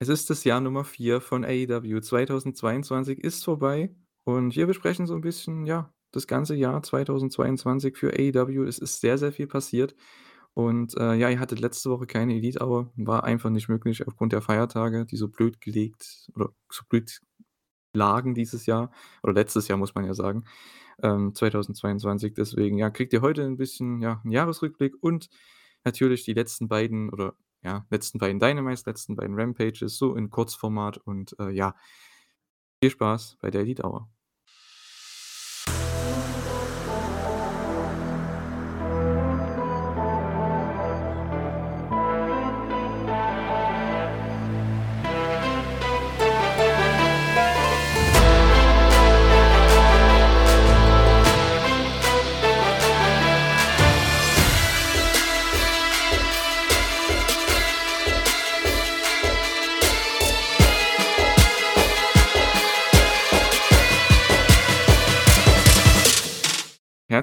Es ist das Jahr Nummer 4 von AEW. 2022 ist vorbei und wir besprechen so 'n bisschen, ja, das ganze Jahr 2022 für AEW. Es ist sehr, sehr viel passiert und, äh, ja, ihr hattet letzte Woche keine Elite Hour, war einfach nicht möglich aufgrund der Feiertage, die so blöd gelegt oder so blöd lagen dieses Jahr oder letztes Jahr, muss man ja sagen, ähm, 2022. Deswegen, ja, kriegt ihr heute 'n bisschen, ja, 'n Jahresrückblick und natürlich die letzten beiden oder ja, letzten beiden Dynamites, letzten beiden Rampages so in Kurzformat und, äh, ja viel Spaß bei der Elite Hour.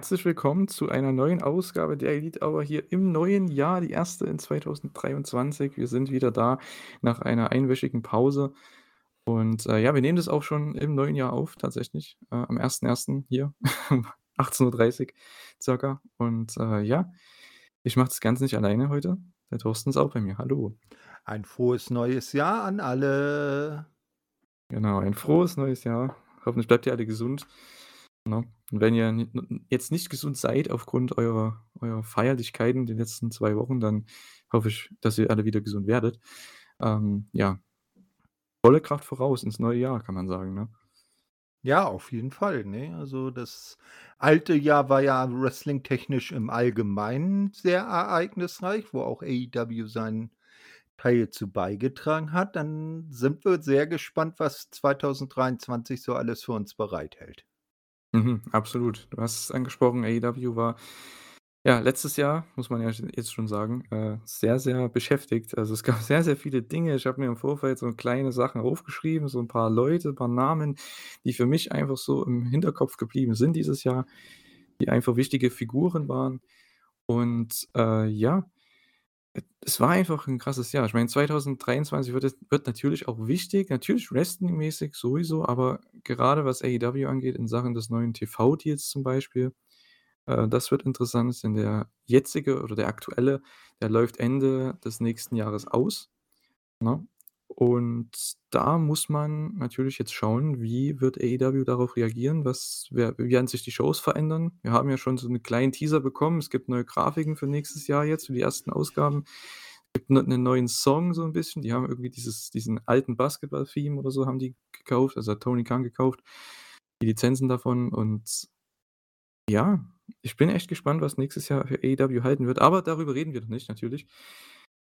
Herzlich willkommen zu einer neuen Ausgabe der Elite Hour hier im neuen Jahr, die erste in 2023. Wir sind wieder da nach einer einwöchigen Pause und, äh, ja, wir nehmen das auch schon im neuen Jahr auf tatsächlich, äh, am 1.1. hier, 18:30 circa und, äh, ja, ich mache das Ganze nicht alleine heute. Der Thorsten ist auch bei mir. Hallo. Ein frohes neues Jahr an alle. Genau, ein frohes neues Jahr. Hoffentlich bleibt ihr alle gesund, ne? Und wenn ihr jetzt nicht gesund seid aufgrund eurer eurer Feierlichkeiten die letzten 2 Wochen, dann hoffe ich, dass ihr alle wieder gesund werdet. Ähm, ja. Volle Kraft voraus ins neue Jahr, kann man sagen, ne? Ja, auf jeden Fall, ne? Also, das alte Jahr war ja wrestlingtechnisch im Allgemeinen sehr ereignisreich, wo auch AEW seinen Teil zu beigetragen hat. Dann sind wir sehr gespannt, was 2023 so alles für uns bereithält. Mhm, absolut. Du hast es angesprochen, AEW war, ja, letztes Jahr, muss man ja jetzt schon sagen, äh, sehr, sehr beschäftigt. Also, es gab sehr, sehr viele Dinge. Ich habe mir im Vorfeld so kleine Sachen aufgeschrieben, so 'n paar Leute, paar Namen, die für mich einfach so im Hinterkopf geblieben sind dieses Jahr, die einfach wichtige Figuren waren. Und, äh, ja, es war einfach 'n krasses Jahr. Ich meine, 2023 wird wird natürlich auch wichtig, natürlich wrestlingmäßig sowieso, aber gerade was AEW angeht in Sachen des neuen TV-Deals zum Beispiel, äh, das wird interessant, denn der jetzige oder der aktuelle, der läuft Ende des nächsten Jahres aus, ne? Und da muss man natürlich jetzt schauen, wie wird AEW darauf reagieren? Was wer wie werden sich die Shows verändern? Wir haben ja schon so 'n kleinen Teaser bekommen. Es gibt neue Grafiken für nächstes Jahr jetzt, für die ersten Ausgaben. Gibt 'ne 'nen neuen Song so 'n bisschen. Die haben irgendwie dieses diesen alten Basketball-Theme oder so haben die gekauft, also hat Tony Khan gekauft, die Lizenzen davon und ja, ich bin echt gespannt, was nächstes Jahr für AEW halten wird, aber darüber reden wir noch nicht natürlich.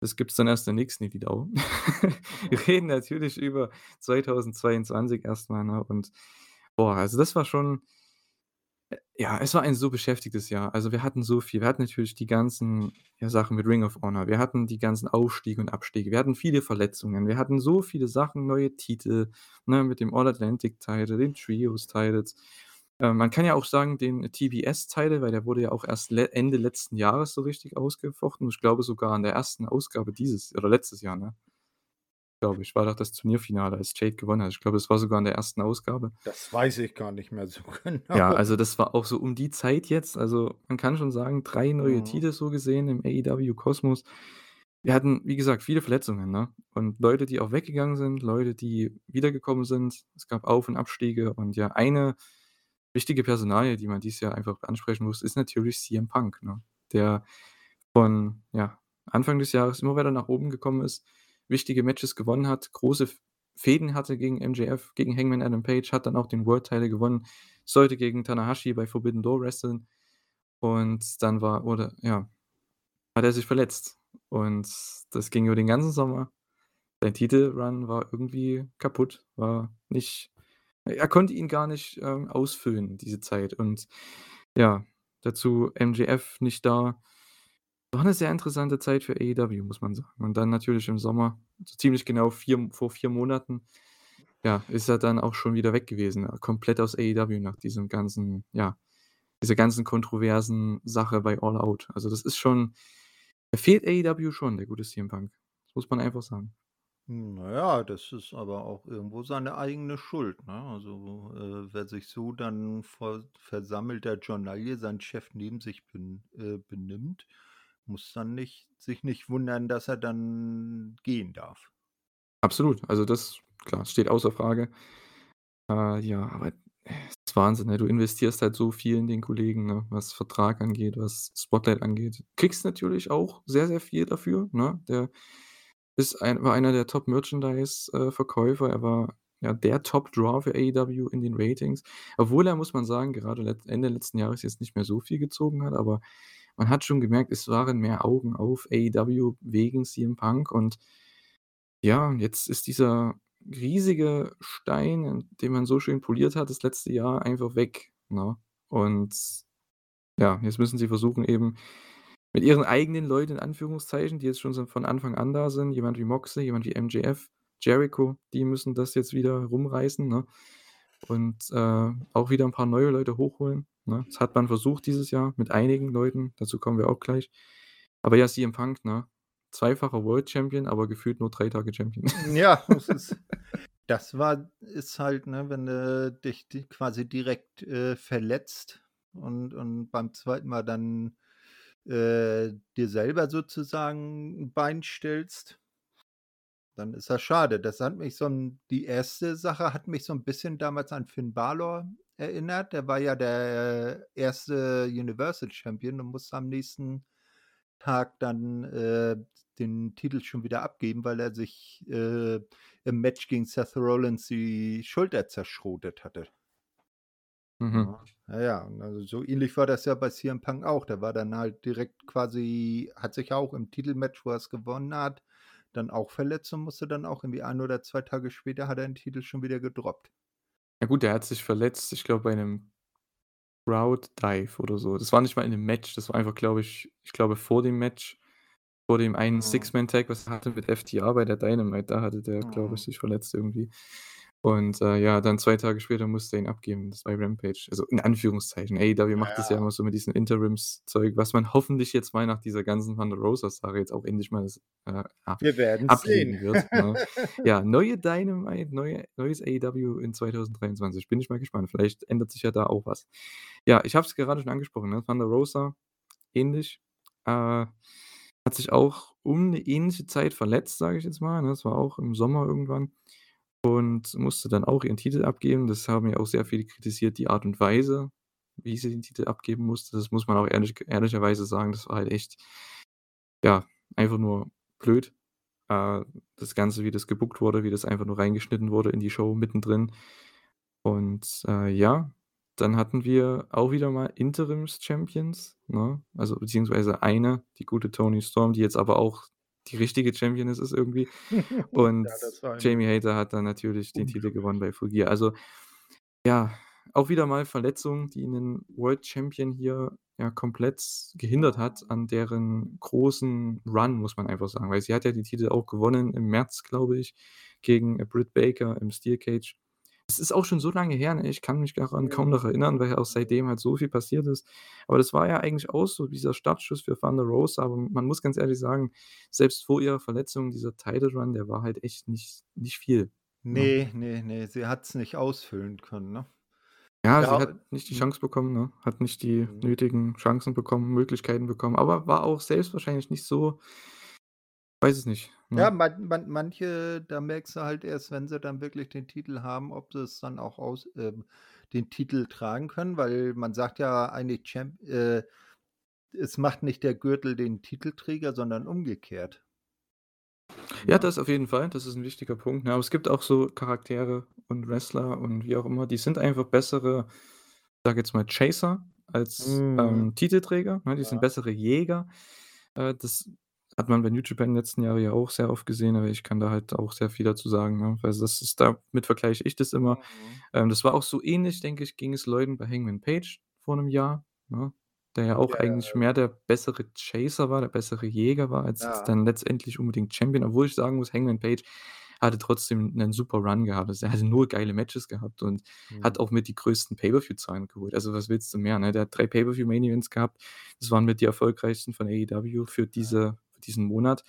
Das gibt's dann erst in der nächsten Hour. Wir reden natürlich über 2022 erst mal, ne? Und boah, also das war schon äh, ja, es war ein so beschäftigtes Jahr. Also, wir hatten so viel. Wir hatten natürlich die ganzen, ja, Sachen mit Ring of Honor. Wir hatten die ganzen Aufstiege und Abstiege. Wir hatten viele Verletzungen. Wir hatten so viele Sachen, neue Titel, ne, mit dem All Atlantic Title, den Trios Titles. Äh, man kann ja auch sagen, den TBS Title, weil der wurde ja auch erst le Ende letzten Jahres so richtig ausgefochten. Ich glaube sogar in der ersten Ausgabe dieses oder letztes Jahr, ne? Glaube ich, war doch das Turnierfinale, als Jade gewonnen hat. Ich glaube, es war sogar in der ersten Ausgabe. Das weiß ich gar nicht mehr so Ja, genau. also das war auch so um die Zeit jetzt. Also, man kann schon sagen, 3 neue Mhm. Titel so gesehen im AEW-Kosmos. Wir hatten, wie gesagt, viele Verletzungen, ne? Und Leute, die auch weggegangen sind, Leute, die wiedergekommen sind. Es gab Auf und Abstiege und ja, eine wichtige Personalie, die man dieses Jahr einfach ansprechen muss, ist natürlich CM Punk, ne? Der von, ja, Anfang des Jahres immer weiter nach oben gekommen ist, wichtige Matches gewonnen hat, große F Fehden hatte gegen MJF, gegen Hangman Adam Page, hat dann auch den World Title gewonnen, sollte gegen Tanahashi bei Forbidden Door wresteln und dann war wurde ja, hat er sich verletzt und das ging über den ganzen Sommer. Sein Titelrun war irgendwie kaputt, war nicht er konnte ihn gar nicht, ähm, ausfüllen, diese Zeit und ja, dazu MJF nicht da. War 'ne sehr interessante Zeit für AEW, muss man sagen. Und dann natürlich im Sommer, so ziemlich genau 4 vor 4 Monaten, ja, ist er dann auch schon wieder weg gewesen, äh, komplett aus AEW nach diesem ganzen ja, dieser ganzen kontroversen Sache bei All Out. Also, das ist schon er fehlt AEW schon, der gute CM Punk. Das muss man einfach sagen. Na ja, das ist aber auch irgendwo seine eigene Schuld, ne? Also, äh, wer sich so dann vor versammelter Journalie seinen Chef neben sich ben äh, benimmt, muss dann nicht sich nicht wundern, dass er dann gehen darf. Absolut. Also das klar, steht außer Frage. Äh, ja, aber es ist Wahnsinn, ne? Du investierst halt so viel in den Kollegen, ne, was Vertrag angeht, was Spotlight angeht. Kriegst natürlich auch sehr, sehr viel dafür, ne? Der ist ein war einer der Top-Merchandise äh, Verkäufer. Er war, ja, der Top-Draw für AEW in den Ratings, obwohl er, muss man sagen, gerade Ende letzten Jahres jetzt nicht mehr so viel gezogen hat, aber man hat schon gemerkt, es waren mehr Augen auf AEW wegen CM Punk und ja, jetzt ist dieser riesige Stein, den man so schön poliert hat das letzte Jahr, einfach weg, ne? Und ja, jetzt müssen sie versuchen, eben mit ihren eigenen Leuten in Anführungszeichen, die jetzt schon von Anfang an da sind, jemand wie Moxley, jemand wie MJF, Jericho, die müssen das jetzt wieder rumreißen, ne? Und, äh, auch wieder 'n paar neue Leute hochholen, ne? Das hat man versucht dieses Jahr mit einigen Leuten, dazu kommen wir auch gleich. Aber ja, CM Punk, ne? Zweifacher World Champion, aber gefühlt nur 3 Tage Champion. Ja, das ist das war ist halt, ne, wenn du dich di quasi direkt, äh, verletzt und und beim 2. Mal dann, äh, dir selber sozusagen 'n Bein stellst dann ist das schade. Das hat mich so 'n die 1. Sache hat mich so 'n bisschen damals an Finn Balor erinnert. Der war ja der 1. Universal Champion und musste am nächsten Tag dann, äh, den Titel schon wieder abgeben, weil er sich, äh, im Match gegen Seth Rollins die Schulter zerschrotet hatte. Mhm. Ja. Ja, ja, und also so ähnlich war das ja bei CM Punk auch. Der war dann halt direkt quasi hat sich auch im Titelmatch, wo er's gewonnen hat, dann auch verletzt und musste dann auch irgendwie 1 oder 2 Tage später hat er den Titel schon wieder gedroppt. Ja gut, der hat sich verletzt, ich glaube, bei 'nem Crowd Dive oder so. Das war nicht mal in 'nem Match, das war einfach, glaube ich ich glaube, vor dem Match, vor dem einen Mhm. Six-Man-Tag, was er hatte mit FTR bei der Dynamite, da hatte der, glaube ich, Mhm. sich verletzt irgendwie. Und, äh, ja, dann 2 Tage später musste er ihn abgeben. Das war Rampage. Also, in Anführungszeichen. AEW Ja, macht das ja ja. immer so mit diesem Interims-Zeug, was man hoffentlich jetzt mal nach dieser ganzen Thunder Rosa-Sache jetzt auch endlich mal das, äh, ja, Wir werden's sehen. ablegen wird, ne? Ja, neue Dynamite, neue neues AEW in 2023. Bin ich mal gespannt. Vielleicht ändert sich ja da auch was. Ja, ich habe es gerade schon angesprochen, ne? Thunder Rosa, ähnlich. Äh, hat sich auch um 'ne ähnliche Zeit verletzt, sage ich jetzt mal, ne? Das war auch im Sommer irgendwann und musste dann auch ihren Titel abgeben. Das haben ja auch sehr viele kritisiert, die Art und Weise, wie sie den Titel abgeben musste. Das muss man auch ehrlich ehrlicherweise sagen, das war halt echt ja, einfach nur blöd. Äh, das Ganze, wie das gebookt wurde, wie das einfach nur reingeschnitten wurde in die Show mittendrin. Und, äh, ja, dann hatten wir auch wieder mal Interims-Champions, ne? Also, beziehungsweise eine, die gute Toni Storm, die jetzt aber auch die richtige Championess ist irgendwie. Und Ja, Jamie Hater hat dann natürlich den Titel gewonnen bei Full Gear. Also, ja, auch wieder mal Verletzung, die 'nen World Champion hier, ja, komplett gehindert hat an deren großen Run, muss man einfach sagen. Weil sie hat ja die Titel auch gewonnen im März, glaube ich, gegen, Britt Baker im Steel Cage. Es ist auch schon so lange her, ne? Ich kann mich daran kaum noch erinnern, weil ja auch seitdem halt so viel passiert ist. Aber das war ja eigentlich auch so dieser Startschuss für Thunder Rosa. Aber man muss ganz ehrlich sagen, selbst vor ihrer Verletzung, dieser Title Run, der war halt echt nicht nicht viel, ne? Ne, ne, ne, sie hat's nicht ausfüllen können, ne? Ja, Ja, sie hat nicht die mhm. Chance bekommen, ne? Hat nicht die Mhm. nötigen Chancen bekommen, Möglichkeiten bekommen, aber war auch selbst wahrscheinlich nicht so weiß es nicht, Ja, ne? man man manche, da merkst du halt erst, wenn sie dann wirklich den Titel haben, ob sie's dann auch aus ähm, den Titel tragen können, weil man sagt ja eigentlich Champ äh, es macht nicht der Gürtel den Titelträger, sondern umgekehrt. Ja, das auf jeden Fall, das ist 'n wichtiger Punkt, ne? Aber es gibt auch so Charaktere und Wrestler und wie auch immer, die sind einfach bessere, sage jetzt mal, Chaser als, Mhm. ähm, Titelträger, ne? Die sind Ja. bessere Jäger. Äh, das hat man bei New Japan letzten Jahre ja auch sehr oft gesehen, aber ich kann da halt auch sehr viel dazu sagen, ne? Also, das ist damit vergleiche ich das immer. Mhm. Ähm, das war auch so ähnlich, denke ich, ging es Leuten bei Hangman Page vor 'nem Jahr, ne? Der ja auch Ja, eigentlich mehr der bessere Chaser war, der bessere Jäger war, als Ja. dann letztendlich unbedingt Champion. Obwohl ich sagen muss, Hangman Page hatte trotzdem 'nen super Run gehabt. Also, er hatte nur geile Matches gehabt und hat Mhm. auch mit die größten Pay-per-View-Zahlen geholt. Also, was willst du mehr, ne? Der hat 3 Pay-per-View Main Events gehabt. Das waren mit die erfolgreichsten von AEW für diese diesen Monat.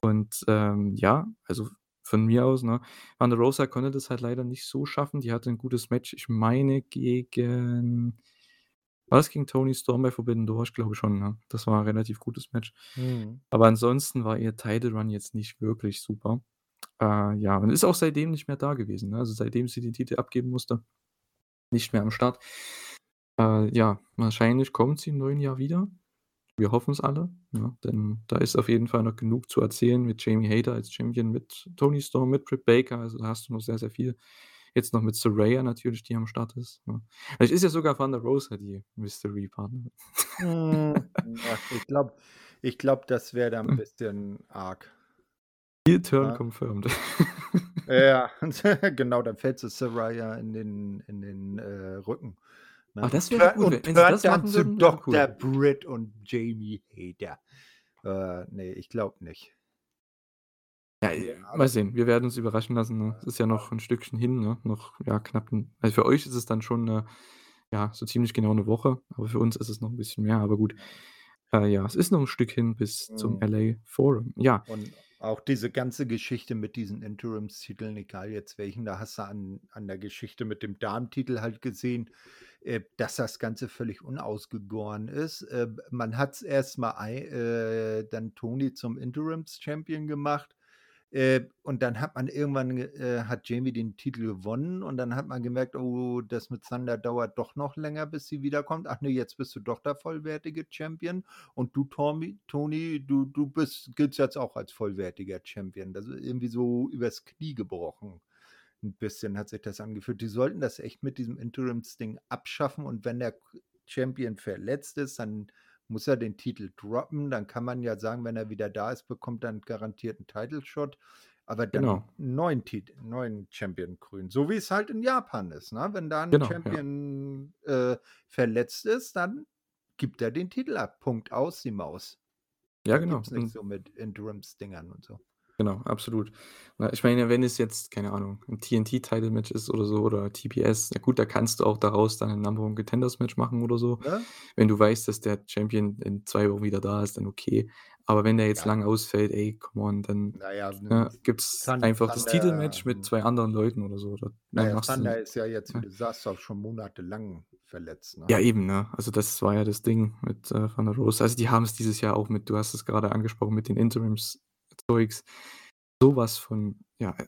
Und, ähm, ja, also, von mir aus, ne? Thunder Rosa konnte das halt leider nicht so schaffen. Die hatte 'n gutes Match, ich meine gegen war das gegen Toni Storm bei Forbidden Door? Ich glaube schon, ne? Das war 'n relativ gutes Match. Mhm. Aber ansonsten war ihr Title Run jetzt nicht wirklich super. Äh, ja, und ist auch seitdem nicht mehr da gewesen, ne? Also, seitdem sie den Titel abgeben musste, nicht mehr am Start. Äh, ja, wahrscheinlich kommt sie im neuen Jahr wieder. Wir hoffen's alle, ne? Denn da ist auf jeden Fall noch genug zu erzählen mit Jamie Hayter als Champion, mit Toni Storm, mit Britt Baker. Also, da hast du noch sehr, sehr viel. Jetzt noch mit Saraya natürlich, die am Start ist, ne? Vielleicht ist ja sogar Thunder Rosa die Mystery-Partnerin. Hm, ja, ich glaube ich glaube, das wäre dann 'n Hm. bisschen arg. Heel Turn Ja. confirmed. Ja, genau, dann fällt sie Saraya in den in den, äh, Rücken, ne? Ah, das wäre cool, und wenn das dann zu würden, wäre cool. Dr. Britt und Jamie Hayter. Äh, ne, ich glaube nicht. Ja, äh, mal sehen. Wir werden uns überraschen lassen, ne? Es ist ja noch 'n Stückchen hin, ne? Noch, ja, knapp 'n also, für euch ist es dann schon 'ne ja, so ziemlich genau 'ne Woche, aber für uns ist es noch 'n bisschen mehr, aber gut. Äh, ja, es ist noch 'n Stück hin bis zum Mhm. LA Forum. Ja. Und auch diese ganze Geschichte mit diesen Interimstiteln, egal jetzt welchen, da hast du an an der Geschichte mit dem Damentitel halt gesehen, äh, dass das Ganze völlig unausgegoren ist. Äh, man hat's erst mal ei äh, dann Toni zum Interims-Champion gemacht, äh, und dann hat man irgendwann ge äh, hat Jamie den Titel gewonnen und dann hat man gemerkt: „Oh, das mit Thunder dauert doch noch länger, bis sie wiederkommt. Ach ne, jetzt bist du doch der vollwertige Champion und du Tormi Toni, du du bist giltst jetzt auch als vollwertiger Champion.“ Das ist irgendwie so übers Knie gebrochen. 'N bisschen hat sich das angefühlt. Die sollten das echt mit diesem Interims-Ding abschaffen und wenn der Champion verletzt ist, dann muss er den Titel droppen. Dann kann man ja sagen, wenn er wieder da ist, bekommt er 'n garantierten Title Shot, aber dann Genau. neuen Tit 'n neuen Champion krönen, so wie es halt in Japan ist, ne? Wenn da 'n Genau, ja. Champion, äh, verletzt ist, dann gibt er den Titel ab. Punkt, aus die Maus. Ja, Da genau. gibt's nicht Und so mit Interims-Dingern und so. Genau, absolut. Na, ich meine, wenn es jetzt, keine Ahnung, 'n TNT-Title-Match ist oder so oder TBS, ja gut, da kannst du auch daraus dann 'n Number One Contenders-Match machen oder so. Ne? Wenn du weißt, dass der Champion in 2 Wochen wieder da ist, dann okay. Aber wenn der jetzt Ja. lang ausfällt, ey, come on, dann, Na ja, ne, gibt's Thun einfach das Thunder, Titelmatch mit hm 2 anderen Leuten oder so. Oder Na ja, du Thunder ist ja jetzt, wie ja. du sagst, auch schon monatelang verletzt, ne? Ja, eben, ne? Also, das war ja das Ding mit, äh, Thunder Rosa. Also, die haben's dieses Jahr auch mit du hast es grade angesprochen, mit den Interims-Zeugs so was von, ja, äh,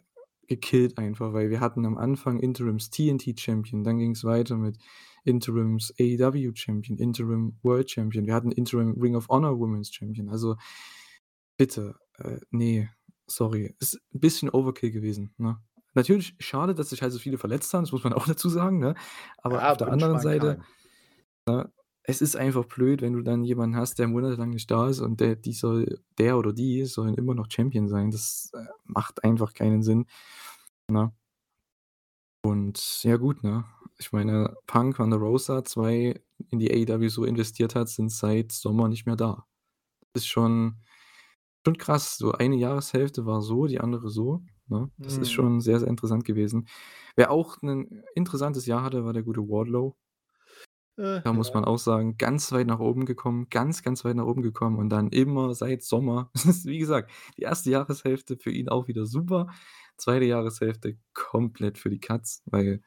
gekillt einfach, weil wir hatten am Anfang Interims TNT Champion, dann ging's weiter mit Interims AEW Champion, Interim World Champion. Wir hatten Interim Ring of Honor Women's Champion. Also, bitte, äh, ne, sorry. Ist 'n bisschen Overkill gewesen, ne? Natürlich schade, dass sich halt so viele verletzt haben, das muss man auch dazu sagen, ne? Aber auf Ja, der wünscht anderen Seite, ne, es ist einfach blöd, wenn du dann jemanden hast, der monatelang nicht da ist und der die soll der oder die sollen immer noch Champion sein. Das, äh, macht einfach keinen Sinn, ne? Und ja gut, ne? Ich meine, Punk, Thunder Rosa, 2 in die AEW so investiert hat, sind seit Sommer nicht mehr da. Ist schon schon krass. So eine Jahreshälfte war so, die andere so, ne? Das ist Mhm. schon sehr, sehr interessant gewesen. Wer auch 'nen interessantes Jahr hatte, war der gute Wardlow. Äh, Da muss man auch sagen, ganz weit nach oben gekommen, ganz, ganz weit nach oben gekommen und dann immer seit Sommer wie gesagt, die 1. Jahreshälfte für ihn auch wieder super, 2. Jahreshälfte komplett für die Katz, weil,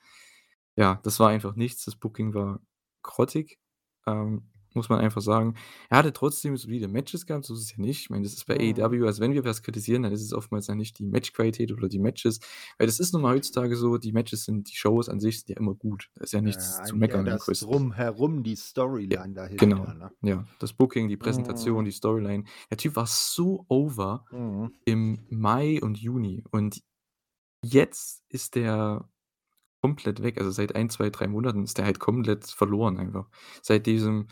ja, das war einfach nichts. Das Booking war grottig, ähm, muss man einfach sagen. Er hatte trotzdem solide Matches gehabt, so ist es ja nicht. Ich meine, das ist bei Mhm. AEW also, wenn wir was kritisieren, dann ist es oftmals ja nicht die Matchqualität oder die Matches, weil das ist nun mal heutzutage so, die Matches sind die Shows an sich sind ja immer gut. Da ist ja Ja, nichts zu eigentlich eher meckern im das größten Drumherum, die Ja, Storyline genau. dahinter, ne? Ja, das Booking, die Präsentation, Mhm. die Storyline. Der Typ war so over Mhm. im Mai und Juni und jetzt ist der komplett weg. Also, seit 1, 2, 3 Monaten ist der halt komplett verloren einfach. Seit diesem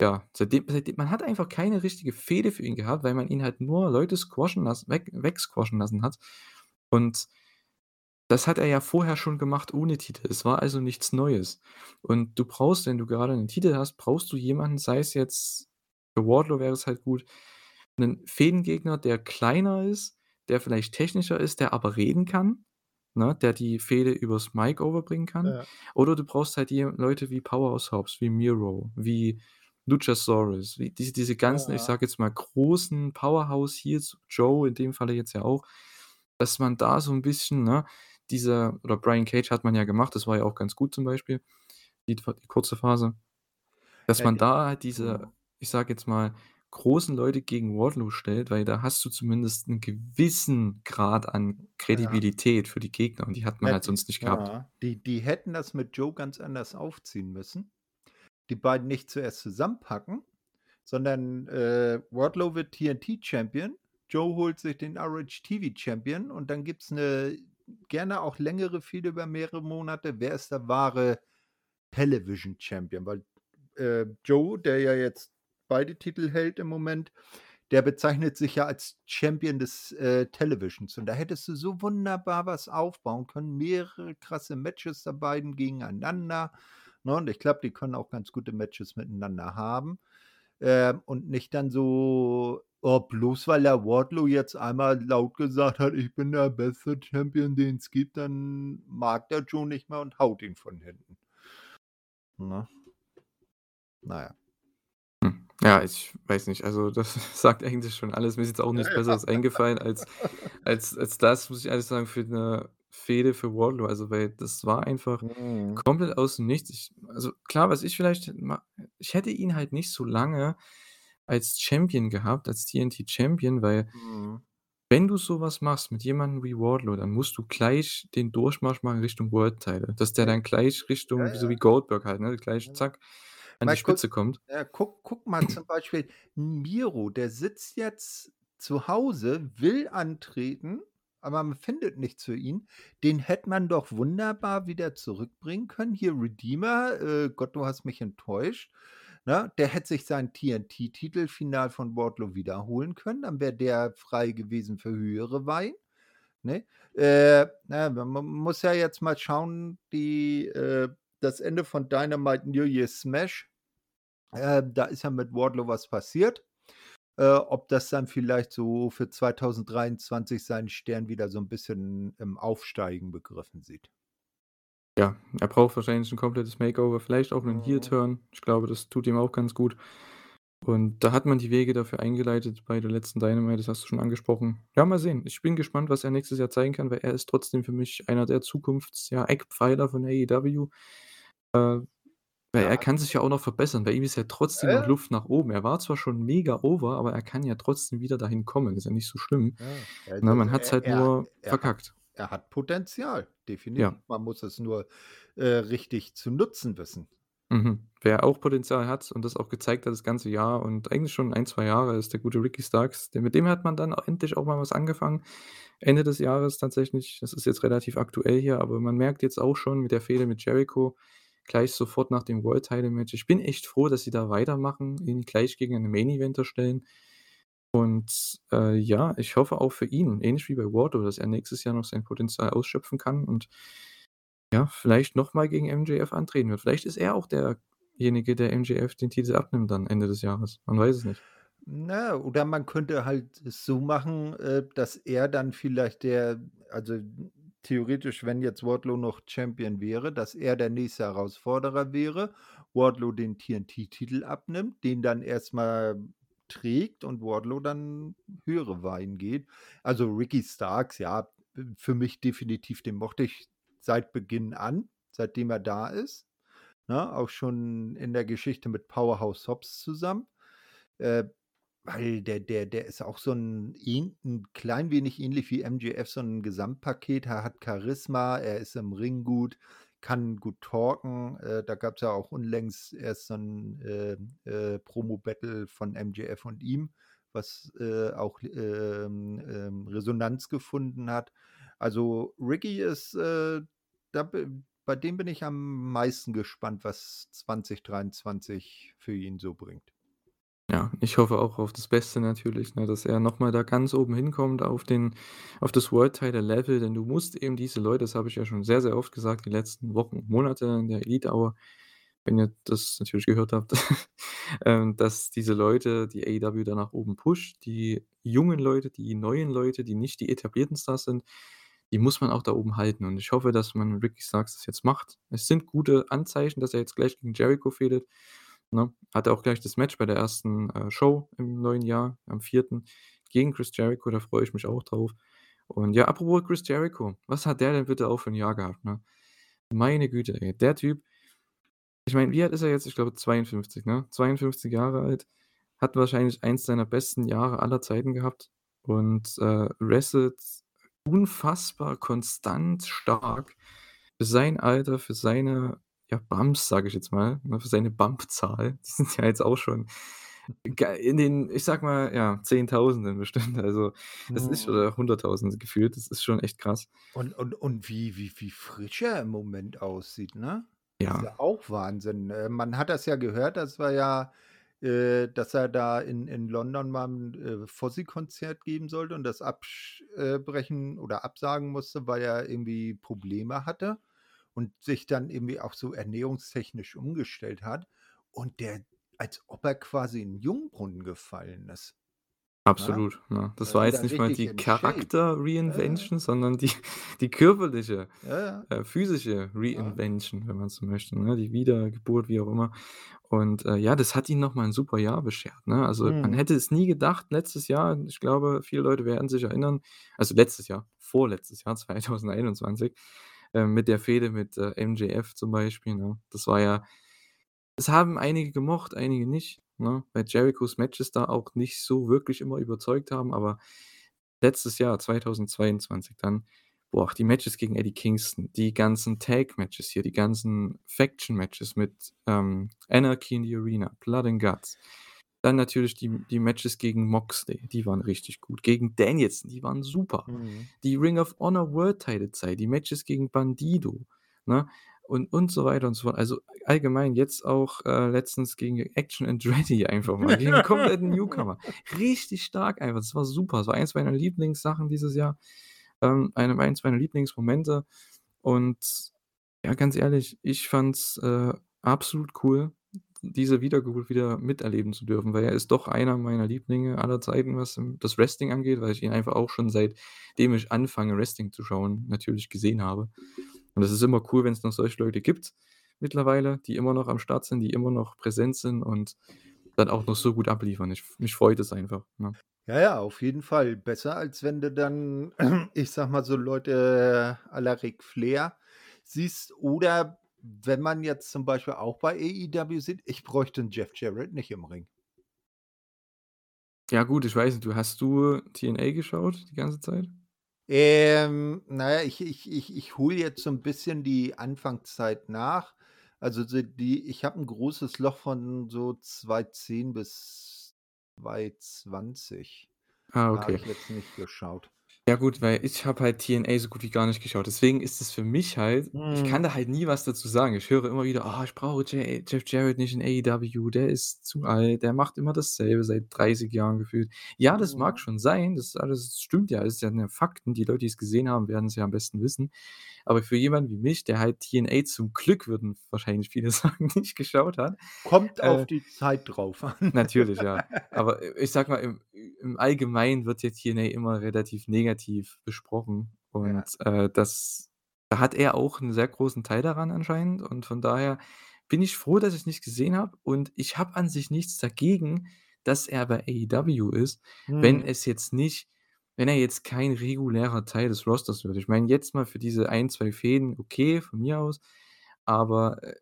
ja, seitdem seitdem man hat einfach keine richtige Fehde für ihn gehabt, weil man ihn halt nur Leute squashen lassen weg wegsquashen lassen hat. Und das hat er ja vorher schon gemacht ohne Titel. Es war also nichts Neues. Und du brauchst, wenn du gerade 'nen Titel hast, brauchst du jemanden, sei es jetzt für Wardlow wäre es halt gut, 'nen Fedengegner, der kleiner ist, der vielleicht technischer ist, der aber reden kann, ne, der die Fehde übers Mic overbringen kann. Ja. Oder du brauchst halt je Leute wie Powerhouse Hobbs, wie Miro, wie Luchasaurus, diese diese ganzen, ich Ja. sage jetzt mal, großen Powerhouse Heels, Joe in dem Falle jetzt ja auch. dass man da so 'n bisschen, ne, diese oder Brian Cage hat man ja gemacht, das war ja auch ganz gut zum Beispiel, die die kurze Phase. Dass Ja, man die da halt diese, mhm. ich sage jetzt mal, großen Leute gegen Wardlow stellt, weil da hast du zumindest 'n gewissen Grad an Ja. Kredibilität für die Gegner und die hat man Ja, halt sonst nicht gehabt. ja, die die hätten das mit Joe ganz anders aufziehen müssen. Die beiden nicht zuerst zusammenpacken, sondern, äh, Wardlow wird TNT Champion, Joe holt sich den ROH-TV Champion und dann gibt's 'ne gerne auch längere Fehde über mehrere Monate. Wer ist der wahre Television Champion? Weil, äh, Joe, der ja jetzt beide Titel hält im Moment, der bezeichnet sich ja als Champion des, äh, Televisions und da hättest du so wunderbar was aufbauen können, mehrere krasse Matches der beiden gegeneinander, ne? Und ich glaube, die können auch ganz gute Matches miteinander haben, ähm, und nicht dann so: „Oh, bloß weil der Wardlow jetzt einmal laut gesagt hat: ‚Ich bin der beste Champion, den's gibt’, dann mag der Joe nicht mehr und haut ihn von hinten.“ Ne? Na ja. Hm, ja, ich weiß nicht. Also, das sagt eigentlich schon alles. Mir ist jetzt auch nichts. Besseres eingefallen als als als das, muss ich ehrlich sagen, für 'ne Fehde für Wardlow. Also, weil das war einfach Mhm. komplett aus dem Nichts. Ich also klar, was ich vielleicht ich hätte ihn halt nicht so lange als Champion gehabt, als TNT Champion, weil Mhm. wenn du so was machst mit jemandem wie Wardlow, dann musst du gleich den Durchmarsch machen Richtung World Title, dass der Ja. dann gleich Ja, Richtung wie so wie ja. Goldberg halt, ne, gleich Mhm. zack an die Mal guck Spitze kommt. ja, guck guck mal zum Beispiel Miro, der sitzt jetzt zu Hause, will antreten, aber man findet nichts für ihn. Den hätte man doch wunderbar wieder zurückbringen können. Hier Redeemer, äh, „Gott, du hast mich enttäuscht“, ne? Der hätte sich seinen TNT-Titel final von Wardlow wiederholen können, dann wäre der frei gewesen für höhere Weihen, ne? Äh, na, man man muss ja jetzt mal schauen, die äh, das Ende von Dynamite New Year Smash, äh, da ist ja mit Wardlow was passiert. Äh, ob das dann vielleicht so für 2023 seinen Stern wieder so 'n bisschen im Aufsteigen begriffen sieht. Ja, er braucht wahrscheinlich 'n komplettes Makeover, vielleicht auch 'nen Mhm. Heel-Turn. Ich glaube, das tut ihm auch ganz gut. Und da hat man die Wege dafür eingeleitet bei der letzten Dynamite, das hast du schon angesprochen. Ja, mal sehen. Ich bin gespannt, was er nächstes Jahr zeigen kann, weil er ist trotzdem für mich einer der Zukunfts ja, von AEW. Äh, weil Ja. er kann sich ja auch noch verbessern. Bei ihm ist ja trotzdem Ja, noch ja. Luft nach oben. Er war zwar schon mega over, aber er kann ja trotzdem wieder dahin kommen. Ist ja nicht so schlimm. Ja, also Ne, man also hat's er halt er nur er hat verkackt. er hat Potenzial, Ja. definitiv. Man muss es nur, äh, richtig zu nutzen wissen. Mhm. Wer auch Potenzial hat und das auch gezeigt hat das ganze Jahr und eigentlich schon 1, 2 Jahre, ist der gute Ricky Starks. Der mit dem hat man dann endlich auch mal was angefangen Ende des Jahres tatsächlich. Das ist jetzt relativ aktuell hier, aber man merkt jetzt auch schon mit der Fehde mit Jericho gleich sofort nach dem World Title Match ich bin echt froh, dass sie da weitermachen, ihn gleich gegen einen Main Eventer stellen. Und, äh, ja, ich hoffe auch für ihn, ähnlich wie bei Wardlow, dass er nächstes Jahr noch sein Potenzial ausschöpfen kann und ja, vielleicht noch mal gegen MJF antreten wird. Vielleicht ist er auch derjenige, der MJF den Titel abnimmt dann Ende des Jahres. Man weiß es nicht. Na, oder man könnte halt es so machen, äh, dass er dann vielleicht der also theoretisch, wenn jetzt Wardlow noch Champion wäre, dass er der nächste Herausforderer wäre, Wardlow den TNT-Titel abnimmt, den dann erst mal trägt und Wardlow dann höhere Weihen geht. Also Ricky Starks, ja, für mich definitiv, den mochte ich seit Beginn an, seitdem er da ist, ne? Auch schon in der Geschichte mit Powerhouse Hobbs zusammen. Äh, weil der der der ist auch so 'n ähn 'n klein wenig ähnlich wie MJF, so 'n Gesamtpaket. Er hat Charisma, er ist im Ring gut, kann gut talken. Äh, da gab's ja auch unlängst erst so 'n, ähm, äh, Promo-Battle von MJF und ihm, was, äh, auch, ähm, ähm, Resonanz gefunden hat. Also Ricky ist, äh, da bei dem bin ich am meisten gespannt, was 2023 für ihn so bringt. Ja, ich hoffe auch auf das Beste natürlich, ne, dass er noch mal da ganz oben hinkommt auf den auf das World Title Level, denn du musst eben diese Leute, das habe ich ja schon sehr, sehr oft gesagt, die letzten Wochen, Monate in der Elite Hour, wenn ihr das natürlich gehört habt, ähm, dass diese Leute, die AEW da nach oben pusht, die jungen Leute, die neuen Leute, die nicht die etablierten Stars sind, die muss man auch da oben halten. Und ich hoffe, dass man Ricky Starks das jetzt macht. Es sind gute Anzeichen, dass er jetzt gleich gegen Jericho fehdet, ne? Hatte auch gleich das Match bei der ersten, äh, Show im neuen Jahr am 4. gegen Chris Jericho, da freue ich mich auch drauf. Und ja, apropos Chris Jericho, was hat der denn bitte auch für 'n Jahr gehabt, ne? Meine Güte, ey, der Typ ich meine, wie alt ist er jetzt? Ich glaube 52, ne? 52 Jahre alt, hat wahrscheinlich eins seiner besten Jahre aller Zeiten gehabt und, äh, wrestelt unfassbar konstant stark für sein Alter, für seine, ja, Bumps, sage ich jetzt mal, ne, für seine Bump-Zahl. Die sind ja jetzt auch schon in den, ich sage mal, ja, Zehntausenden bestimmt. Also, das ist Mhm. oder Hunderttausende gefühlt. Das ist schon echt krass. Und und und wie wie wie frisch er im Moment aussieht, ne? Ist Ja, ja auch Wahnsinn. Äh, man hat das ja gehört, das war ja, äh, dass er da in in London mal 'n, äh, Fozzy-Konzert geben sollte und das absch äh, brechen oder absagen musste, weil er irgendwie Probleme hatte und sich dann irgendwie auch so ernährungstechnisch umgestellt hat und der als ob er quasi in Jungbrunnen gefallen ist, ne? absolut, ne? Das Da war ist jetzt nicht mal die in Shape. Ja, ja. Charakter-Reinvention, sondern die die körperliche, Ja, ja. äh, physische Ja. Reinvention, wenn man so möchte, ne? Die Wiedergeburt, wie auch immer. Und, äh, ja, das hat ihm noch mal 'n super Jahr beschert, ne? Also, man Mhm. hätte es nie gedacht letztes Jahr, ich glaube, viele Leute werden sich erinnern also, letztes Jahr, vorletztes Jahr, 2021, ähm, mit der Fehde mit, äh, MJF zum Beispiel, ne? Das war ja es haben einige gemocht, einige nicht, ne, weil Jerichos Matches da auch nicht so wirklich immer überzeugt haben, aber letztes Jahr, 2022 dann, boah, die Matches gegen Eddie Kingston, die ganzen Tag-Matches hier, die ganzen Faction-Matches mit, ähm, Anarchy in the Arena, Blood and Guts. Dann natürlich die die Matches gegen Moxley, die waren richtig gut. Gegen Danielson, die waren super. Mhm. Die Ring of Honor World Title Zeit, die Matches gegen Bandido, ne? Und und so weiter und so fort. Also, allgemein jetzt auch, äh, letztens gegen Action Andretti einfach mal, gegen kompletten Newcomer. Richtig stark einfach. Das war super. Das war eins meiner Lieblingssachen dieses Jahr, ähm, eine eins meiner Lieblingsmomente. Und ja, ganz ehrlich, ich fand's, äh, absolut cool, diese Wiedergeburt wieder miterleben zu dürfen, weil er ist doch einer meiner Lieblinge aller Zeiten, was, das Wrestling angeht, weil ich ihn einfach auch schon seitdem ich anfange, Wrestling zu schauen, natürlich gesehen habe. Und es ist immer cool, wenn's noch solche Leute gibt mittlerweile, die immer noch am Start sind, die immer noch präsent sind und dann auch noch so gut abliefern. Ich mich freut es einfach, ne? Ja, ja, auf jeden Fall. Besser, als wenn du dann, ich sage mal, so Leute à la Ric Flair siehst oder wenn man jetzt zum Beispiel auch bei AEW sieht, ich bräuchte 'n Jeff Jarrett nicht im Ring. Ja gut, ich weiß nicht, du hast du TNA geschaut die ganze Zeit? Ähm, na ja, ich ich ich ich hole jetzt so 'n bisschen die Anfangszeit nach. Also, so die ich habe 'n großes Loch von so 2010 bis 2020. Ah, Da habe okay. ich jetzt nicht geschaut. Ja gut, weil ich habe halt TNA so gut wie gar nicht geschaut. Deswegen ist es für mich halt ich kann Mhm. da halt nie was dazu sagen. Ich höre immer wieder: „Oh, ich brauche J Jeff Jarrett nicht in AEW, der ist zu alt, der macht immer dasselbe seit 30 Jahren gefühlt.“ Ja, das mag Mhm. schon sein, das alles stimmt ja, ist ja, ne, Fakten. Die Leute, die's gesehen haben, werden's ja am besten wissen. Aber für jemanden wie mich, der halt TNA zum Glück, würden wahrscheinlich viele sagen, nicht geschaut hat, Kommt auf äh die Zeit drauf an. Natürlich, ja. Aber, äh, ich sage mal, im im Allgemeinen wird ja TNA immer relativ negativ besprochen Ja. und, äh, das da hat er auch 'n sehr großen Teil daran anscheinend und von daher bin ich froh, dass ich's nicht gesehen habe und ich habe an sich nichts dagegen, dass er bei AEW ist, wenn Mhm. es jetzt nicht wenn er jetzt kein regulärer Teil des Rosters wird. Ich meine, jetzt mal für diese 1, 2 Fehden, okay, von mir aus, aber, äh,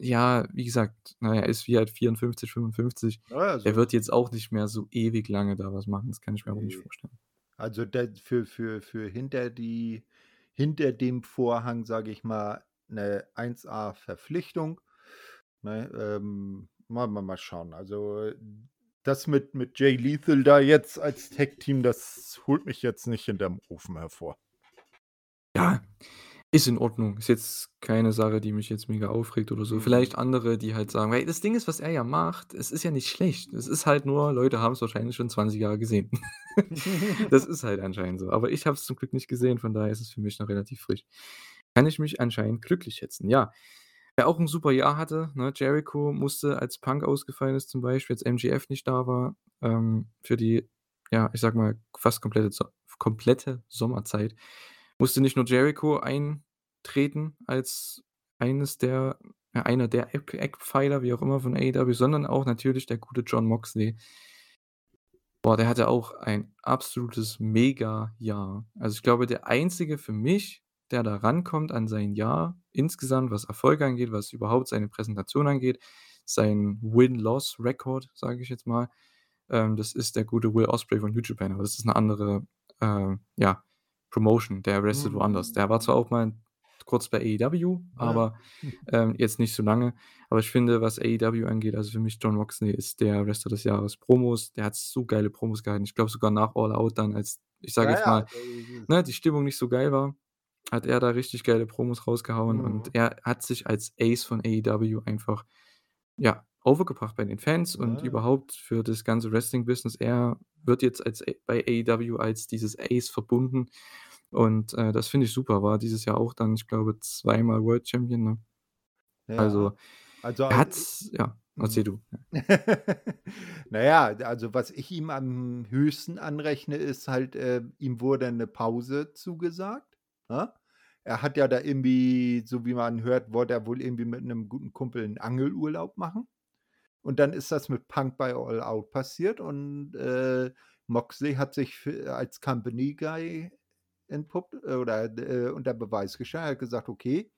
ja, wie gesagt, er ist wie alt 54, 55. Ja, ja, Er wird jetzt auch nicht mehr so ewig lange da was machen. Das kann ich mir auch nicht vorstellen. Also, für für für hinter die hinter dem Vorhang, sage ich mal, 'ne 1A Verpflichtung, ne? Ähm, mal mal mal schauen. Also, das mit mit Jay Lethal da jetzt als Tag-Team, das holt mich jetzt nicht hinterm Ofen hervor. Ja, ist in Ordnung. Ist jetzt keine Sache, die mich jetzt mega aufregt oder so. Mhm. Vielleicht andere, die halt sagen weil das Ding ist, was er ja macht, es ist ja nicht schlecht. Es ist halt nur, Leute haben's wahrscheinlich schon 20 Jahre gesehen. Das ist halt anscheinend so. Aber ich habe es zum Glück nicht gesehen, von daher ist es für mich noch relativ frisch. Kann ich mich anscheinend glücklich schätzen, ja. Wer auch 'n super Jahr hatte, ne, Jericho musste, als Punk ausgefallen ist zum Beispiel, als MJF nicht da war, ähm, für die, ja, ich sage mal, fast komplette komplette Sommerzeit, musste nicht nur Jericho eintreten als eines der ja, einer der Eck Eckpfeiler, wie auch immer, von AEW, sondern auch natürlich der gute Jon Moxley. Boah, der hatte auch ein absolutes Mega-Jahr. Also, ich glaube, der Einzige für mich, der da rankommt an sein Jahr insgesamt, was Erfolg angeht, was überhaupt seine Präsentation angeht, sein Win-Loss-Record, sage ich jetzt mal, ähm, das ist der gute Will Ospreay von New Japan, aber das ist 'ne andere, äh, ja, Promotion. Der wrestelt woanders. Der war zwar Mhm. auch mal kurz bei AEW, Ja. aber, ähm, jetzt nicht so lange. Aber ich finde, was AEW angeht also, für mich Jon Moxley ist der Wrestler des Jahres. Promos, der hat so geile Promos gehalten. Ich glaube sogar nach All Out dann, als, ich sage Ja, jetzt ja, mal, ne, die Stimmung nicht so geil war, hat er da richtig geile Promos rausgehauen und Mhm. er hat sich als Ace von AEW einfach, ja, over gebracht bei den Fans und Ja. überhaupt für das ganze Wrestling-Business. Er wird jetzt als bei AEW als dieses Ace verbunden und, äh, das finde ich super. War dieses Jahr auch dann, ich glaube, zweimal World Champion, ne? Ja. Also, Also, er hat's ja, mhm. erzähl du. Ja. Na ja, also, was ich ihm am höchsten anrechne, ist halt, äh, ihm wurde 'ne Pause zugesagt, ne? Er hat ja da irgendwie, so wie man hört, wollte er wohl irgendwie mit 'nem guten Kumpel 'n Angelurlaub machen. Und dann ist das mit Punk bei All Out passiert und, äh, Moxley hat sich als Company Guy entpuppt oder, äh, unter Beweis gestellt. Er hat gesagt: „Okay,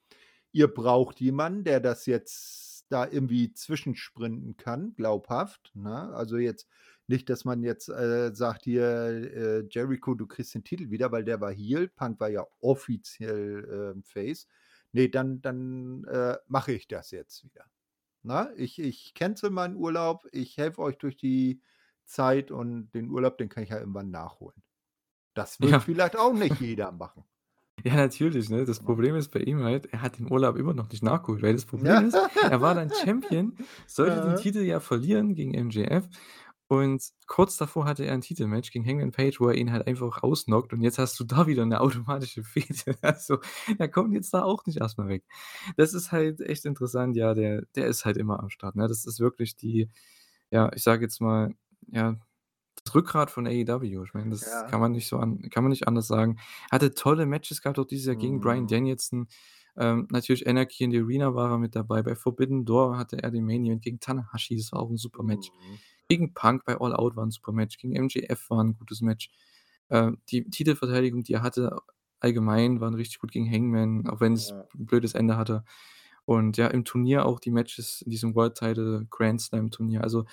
ihr braucht jemanden, der das jetzt da irgendwie zwischensprinten kann, glaubhaft“, ne? Also, jetzt nicht, dass man jetzt, äh, sagt: „Hier, äh, Jericho, du kriegst den Titel wieder“, weil der war Heel. Punk war ja offiziell, ähm, Face. Ne, dann dann, äh, mache ich das jetzt wieder, ne? Ich ich cancel meinen Urlaub. Ich helfe euch durch die Zeit und den Urlaub, den kann ich ja irgendwann nachholen. Das wird Ja. vielleicht auch nicht jeder machen. Ja, natürlich, ne? Das? Problem ist bei ihm halt, er hat den Urlaub immer noch nicht nachgeholt, weil das Problem ist, er war dann Champion, sollte den Ja. Titel ja verlieren gegen MJF und kurz davor hatte er 'n Titelmatch gegen Hangman Page, wo er ihn halt einfach ausknockt und jetzt hast du da wieder 'ne automatische Fehde. Also, er kommt jetzt da auch nicht erst mal weg. Das ist halt echt interessant. Ja, der der ist halt immer am Start, ne? Das ist wirklich die ja, ich sage jetzt mal, ja, das Rückgrat von AEW. Ich meine, das Ja. kann man nicht so an kann man nicht anders sagen. Hatte tolle Matches gehabt, auch dieses Jahr gegen Mhm. Danielson. Ähm, natürlich Anarchy in the Arena war er mit dabei. Bei Forbidden Door hatte er den Main Event gegen Tanahashi, das war auch 'n super Match. Mhm. Gegen Punk bei All Out war 'n super Match, gegen MJF war 'n gutes Match. Ähm, die Titelverteidigung, die er hatte allgemein, waren richtig gut gegen Hangman, auch wenn's Ja. 'n blödes Ende hatte. Und ja, im Turnier auch die Matches in diesem World Title Grand Slam Turnier. Also,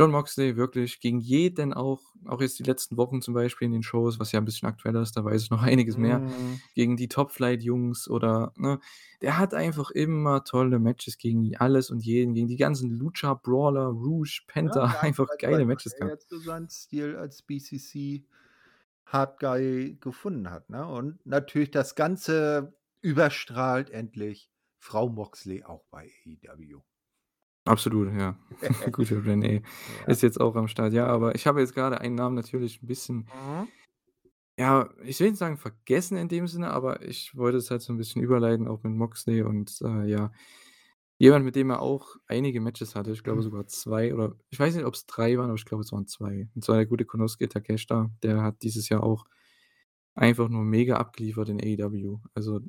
Jon Moxley wirklich gegen jeden auch auch jetzt die letzten Wochen zum Beispiel in den Shows, was ja 'n bisschen aktueller ist, da weiß ich noch einiges mehr, Mhm. gegen die Top Flight Jungs oder ne? Der hat einfach immer tolle Matches gegen alles und jeden, gegen die ganzen Lucha Brawler, Rouge, Ja, Penta, weil einfach weil geile Matches gehabt. jetzt so seinen Stil als BCC Hard Guy gefunden hat, ne? Und natürlich das Ganze überstrahlt endlich Frau Moxley auch bei AEW. Absolut, ja. Gute Renee Ja. ist jetzt auch am Start. Ja, aber ich habe jetzt grade einen Namen natürlich 'n bisschen Mhm. ja, ich will nicht sagen vergessen in dem Sinne, aber ich wollte es halt so 'n bisschen überleiten, auch mit Moxley und, äh, ja, jemand, mit dem er auch einige Matches hatte, ich glaube sogar 2 oder ich weiß nicht, ob's 3 waren, aber ich glaube, es waren 2. Und zwar der gute Konosuke Takeshita, der hat dieses Jahr auch einfach nur mega abgeliefert in AEW. Also,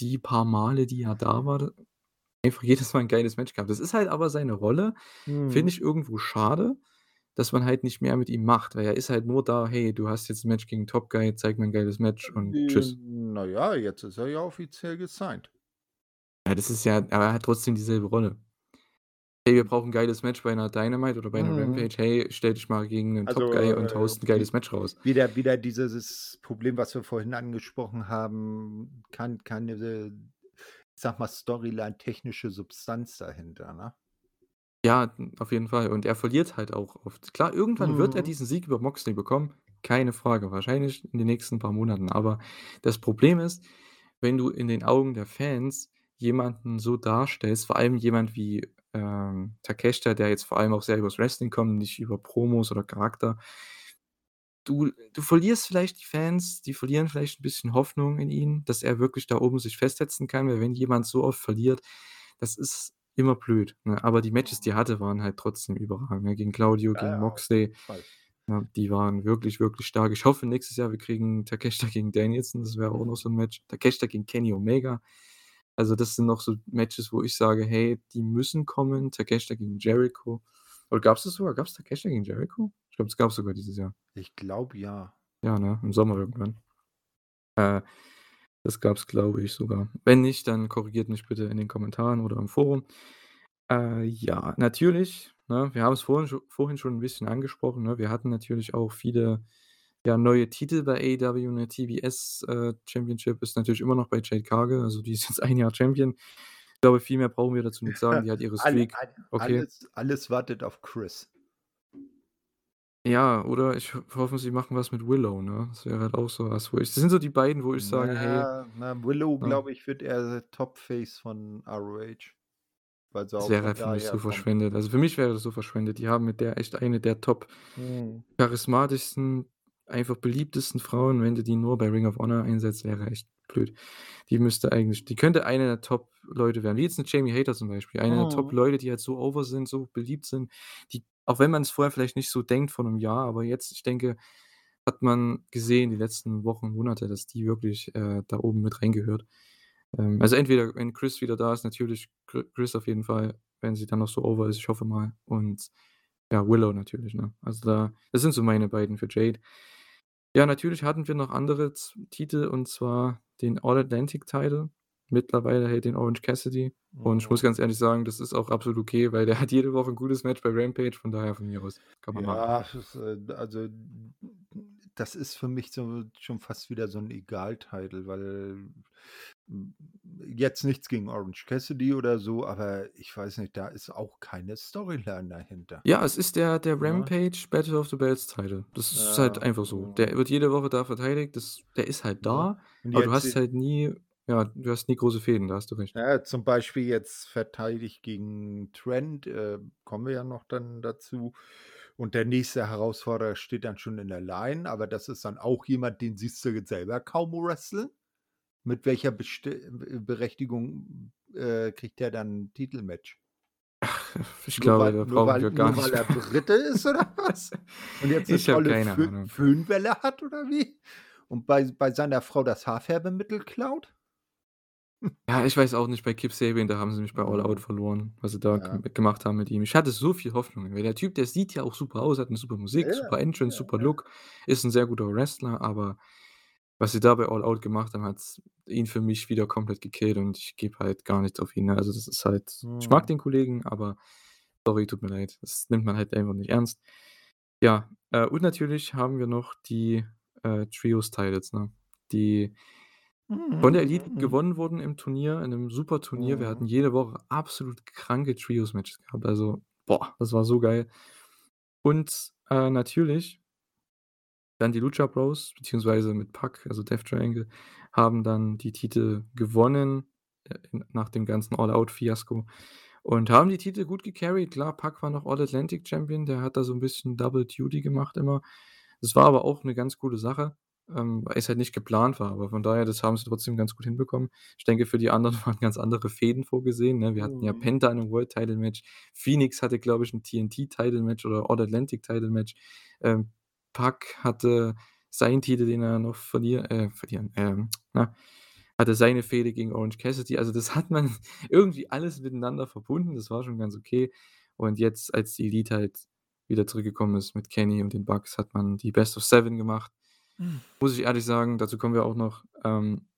die paar Male, die er da war, einfach jedes Mal 'n geiles Match gehabt. Das ist halt aber seine Rolle, finde Mhm. ich irgendwo schade, dass man halt nicht mehr mit ihm macht, weil er ist halt nur da: „Hey, du hast jetzt 'n Match gegen Top Guy, zeig mir 'n geiles Match und tschüss.“ Na ja, jetzt ist er ja offiziell gesigned. Ja, das ist ja aber er hat trotzdem dieselbe Rolle. „Hey, wir brauchen 'n geiles Match bei 'ner Dynamite oder bei 'ner Mhm. Rampage. Hey, stell dich mal gegen 'nen Top Also, Guy und äh, haust 'n wie geiles Match raus.“ wieder wieder dieses Problem, was wir vorhin angesprochen haben, kein keine, ich sage mal, Storyline-technische Substanz dahinter, ne? Ja, auf jeden Fall. Und er verliert halt auch oft. Klar, irgendwann wird er Mhm. diesen Sieg über Moxley bekommen, keine Frage, wahrscheinlich in den nächsten paar Monaten. Aber das Problem ist, wenn du in den Augen der Fans jemanden so darstellst, vor allem jemand wie, ähm, Takeshita, der jetzt vor allem auch sehr übers Wrestling kommt, nicht über Promos oder Charakter du du verlierst vielleicht die Fans, die verlieren vielleicht 'n bisschen Hoffnung in ihn, dass er wirklich da oben sich festsetzen kann, weil wenn jemand so oft verliert, das ist immer blöd, ne? Aber die Matches, die er hatte, waren halt trotzdem überragend, ne? Gegen Claudio, Ja, gegen ja, Moxley, ja, die waren wirklich, wirklich stark. Ich hoffe, nächstes Jahr, wir kriegen Takeshita gegen Danielson, das wäre auch noch so 'n Match. Takeshita gegen Kenny Omega. Also, das sind noch so Matches, wo ich sage: „Hey, die müssen kommen.“ Takeshita gegen Jericho. Oder gab's das sogar? Gab's Takeshita gegen Jericho? Glaube, das gab's sogar dieses Jahr. Ich glaube, ja. Ja, ne, im Sommer irgendwann. Äh, das gab's, glaube ich, sogar. Wenn nicht, dann korrigiert mich bitte in den Kommentaren oder im Forum. Äh, ja, natürlich, ne, wir haben's vorhin scho vorhin schon 'n bisschen angesprochen, ne? Wir hatten natürlich auch viele, ja, neue Titel bei AEW, ne? TBS, äh, Championship ist natürlich immer noch bei Jade Cargill, also die ist jetzt 1 Jahr Champion. Ich glaube, viel mehr brauchen wir dazu nicht sagen. Die hat ihre Streak okay. alles alles wartet auf Chris. Ja, oder ich ho hoffe, sie machen was mit Willow, ne? Das wäre halt auch so was, wo ich das sind so die beiden, wo ich sage: „Hey“ Na, na, Willow, ne? glaube ich, wird eher Top-Face von ROH, weil sie Das wäre halt für mich so kommt. verschwendet. Also, für mich wäre das so verschwendet. Die haben mit der echt eine der top Mhm. charismatischsten, einfach beliebtesten Frauen. Wenn du die nur bei Ring of Honor einsetzt, wäre echt blöd. Die müsste eigentlich die könnte eine der Top-Leute werden, wie jetzt 'ne Jamie Hayter zum Beispiel. Eine der Mhm. Top-Leute, die halt so over sind, so beliebt sind, die auch wenn man's vorher vielleicht nicht so denkt vor 'nem Jahr, aber jetzt, ich denke, hat man gesehen die letzten Wochen, Monate, dass die wirklich, äh, da oben mit reingehört. Ähm, also, entweder wenn Chris wieder da ist, natürlich Chr Chris auf jeden Fall, wenn sie dann noch so over ist, ich hoffe mal. Und ja, Willow natürlich, ne? Also, da das sind so meine beiden für Jade. Ja, natürlich hatten wir noch andere Titel und zwar den All Atlantic Title. Mittlerweile hält den Orange Cassidy und ich muss Mhm. ganz ehrlich sagen, das ist auch absolut okay, weil der hat jede Woche 'n gutes Match bei Rampage, von daher von mir aus, kann man machen. Ja, das, äh also, das ist für mich so schon fast wieder so 'n Egal-Title, weil hm, jetzt nichts gegen Orange Cassidy oder so, aber ich weiß nicht, da ist auch keine Storyline dahinter. Ja, es ist der der? Rampage Battle of the Belts Title. Das ist halt Ja, einfach so. Der wird jede Woche da verteidigt. Das der ist halt da, aber du hast halt nie ja, du hast nie große Fehden, da hast du recht. Ja, zum Beispiel jetzt verteidigt gegen Trent, äh, kommen wir ja noch dann dazu. Und der nächste Herausforderer steht dann schon in der Line, aber das ist dann auch jemand, den siehst du jetzt selber kaum wrestlen. Mit welcher Besti äh, Berechtigung, äh, kriegt der dann 'n Titelmatch? Ich Nur glaube, weil da nur weil wir gar nur nicht weil er Brite ist oder was? Und jetzt 'ne Ich tolle keine Föh Ahnung. Föhnwelle hat oder wie? Und bei bei seiner Frau das Haarfärbemittel klaut? Ja, ich weiß auch nicht, bei Kip Sabian, da haben sie mich bei All Out verloren, was sie da Ja. gem gemacht haben mit ihm. Ich hatte so viel Hoffnung, weil der Typ, der sieht ja auch super aus, hat 'ne super Musik, Ja, super Entrance, ja, super ja. Look, ist 'n sehr guter Wrestler, aber was sie da bei All Out gemacht haben, hat's ihn für mich wieder komplett gekillt und ich gebe halt gar nichts auf ihn, ne? Also, das ist halt ich mag Mhm. den Kollegen, aber sorry, tut mir leid. Das nimmt man halt einfach nicht ernst. Ja, äh, und natürlich haben wir noch die, äh, Trios-Titles, ne, die von Mhm, der Elite mhm. gewonnen wurden im Turnier in 'nem super Turnier. Wir hatten Mhm. jede Woche absolut kranke Trios-Matches gehabt. Also, boah, das war so geil. Und, äh, natürlich dann die Lucha Bros, beziehungsweise mit Pac, also Death Triangle, haben dann die Titel gewonnen, äh, nach dem ganzen All-Out-Fiasko und haben die Titel gut gecarried. Klar, Pac war noch All Atlantic Champion, der hat da so 'n bisschen Double Duty gemacht immer. Das war aber auch 'ne ganz coole Sache, ähm, weil's halt nicht geplant war, aber von daher, das haben sie trotzdem ganz gut hinbekommen. Ich denke, für die anderen waren ganz andere Fehden vorgesehen, ne? Wir hatten ja Mhm. Penta in 'nem World Title Match. Phoenix hatte, glaube ich, 'n TNT Title Match oder All Atlantic Title Match. Ähm, Pac hatte seinen Titel, den er noch verlier äh, verlieren, ähm, na, hatte seine Fehde gegen Orange Cassidy. Also, das hat man irgendwie alles miteinander verbunden. Das war schon ganz okay. Und jetzt, als die Elite halt wieder zurückgekommen ist mit Kenny und den Bucks, hat man die Best of 7 gemacht. Muss ich ehrlich sagen, dazu kommen wir auch noch, ähm,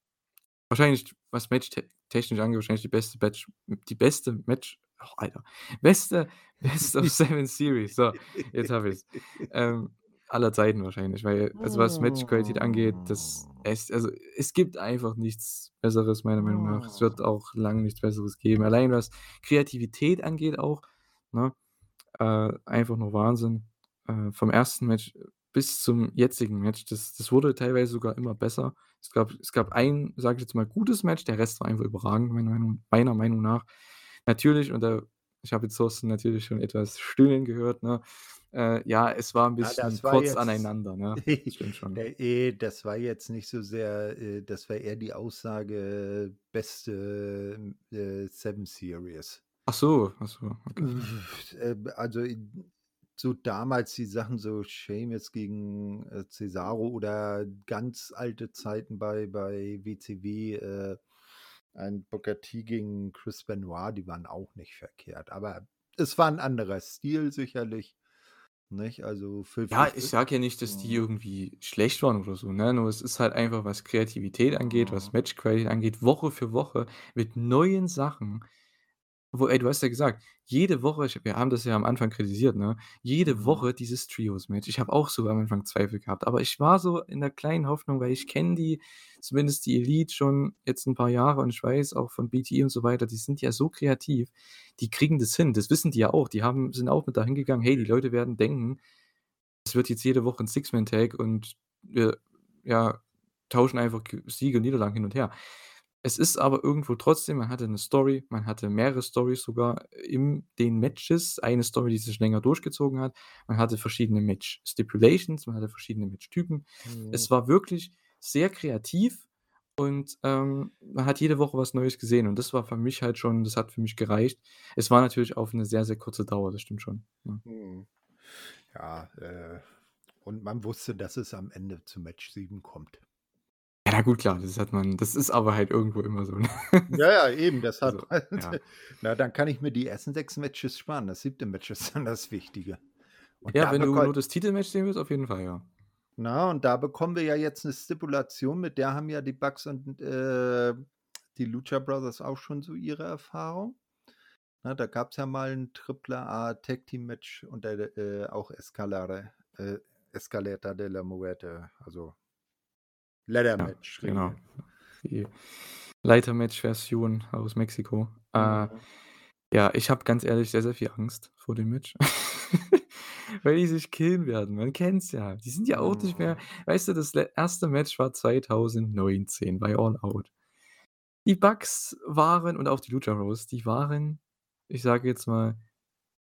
wahrscheinlich, was Match te technisch angeht, wahrscheinlich die beste Batch die beste Match ach, Alter, beste Best of 7 Series. So, jetzt habe ich's. Ähm, aller Zeiten wahrscheinlich, weil also, was Matchqualität angeht, das es also, es gibt einfach nichts Besseres meiner Meinung nach. Es wird auch lang nichts Besseres geben. Allein was Kreativität angeht auch, ne? Äh, einfach nur Wahnsinn. Äh, vom 1. Match bis zum jetzigen Match, das das wurde teilweise sogar immer besser. Es gab es gab ein, sage ich jetzt mal, gutes Match, der Rest war einfach überragend, meiner Meinung meiner Meinung nach. Natürlich, und da ich habe jetzt Thorsten natürlich schon etwas stöhnen gehört, ne? Äh, ja, es war 'n Ah, bisschen das war kurz jetzt aneinander, ne? Das stimmt schon. äh, eh, das war jetzt nicht so sehr äh, das war eher die Aussage, beste, äh, 7 Series. Ach so, ach so, okay. Äh, also, so damals die Sachen, so Sheamus gegen, äh, Cesaro oder ganz alte Zeiten bei bei WCW, äh, ein Booker T gegen Chris Benoit, die waren auch nicht verkehrt. Aber es war 'n anderer Stil sicherlich. nicht? Also für Ja, ich sage ja nicht, dass die mhm. irgendwie schlecht waren oder so, ne? Nur es ist halt einfach, was Kreativität angeht, was Mhm. Match-Qualität angeht, Woche für Woche mit neuen Sachen. Wo ey, du hast ja gesagt, jede Woche ich wir haben das ja am Anfang kritisiert, ne? Jede Mhm. Woche dieses Trios-Match. Ich habe auch so am Anfang Zweifel gehabt, aber ich war so in der kleinen Hoffnung, weil ich kenne die zumindest die Elite schon jetzt 'n paar Jahre und ich weiß auch von BTE und so weiter, die sind ja so kreativ, die kriegen das hin. Das wissen die ja auch. Die haben sind auch mit da hingegangen: „Hey, die Leute werden denken, es wird jetzt jede Woche 'n Six-Man-Tag und wir, ja, tauschen einfach Siege und Niederlagen hin und her.“ Es ist aber irgendwo trotzdem man hatte 'ne Story, man hatte mehrere Storys sogar in den Matches. Eine Story, die sich länger durchgezogen hat. Man hatte verschiedene Match-Stipulations, man hatte verschiedene Matchtypen. Mhm. Es war wirklich sehr kreativ und, ähm, man hat jede Woche was Neues gesehen und das war für mich halt schon das hat für mich gereicht. Es war natürlich auf 'ne sehr, sehr kurze Dauer, das stimmt schon, ja. Mhm. Ja, äh, und man wusste, dass es am Ende zu Match 7 kommt. Ja gut, klar, das hat man das ist aber halt irgendwo immer so, ne? Ja, ja, eben, Also, deshalb ja. na, dann kann ich mir die ersten 6 Matches sparen. Das 7. Match ist dann das Wichtige. Und Ja, da wenn du nur das Titelmatch sehen willst, auf jeden Fall, ja. Na, und da bekommen wir ja jetzt 'ne Stipulation, mit der haben ja die Bucks und, äh, die Lucha Brothers auch schon so ihre Erfahrung. Ne, da gab's ja mal 'n Triple-A-Tag-Team-Match unter der äh, auch Escalade äh, Escaleta de la Muerte, also Ja, Ladder-Match genau. Regeln. Die Leiter-Match-Version aus Mexiko. Äh, Mhm. ja, ich habe ganz ehrlich sehr, sehr viel Angst vor dem Match, weil die sich killen werden. Man kennt's ja. Die sind ja auch nicht mehr Mhm. weißt du, das 1. Match war 2019 bei All Out. Die Bucks waren und auch die Lucha Bros, die waren, ich sage jetzt mal,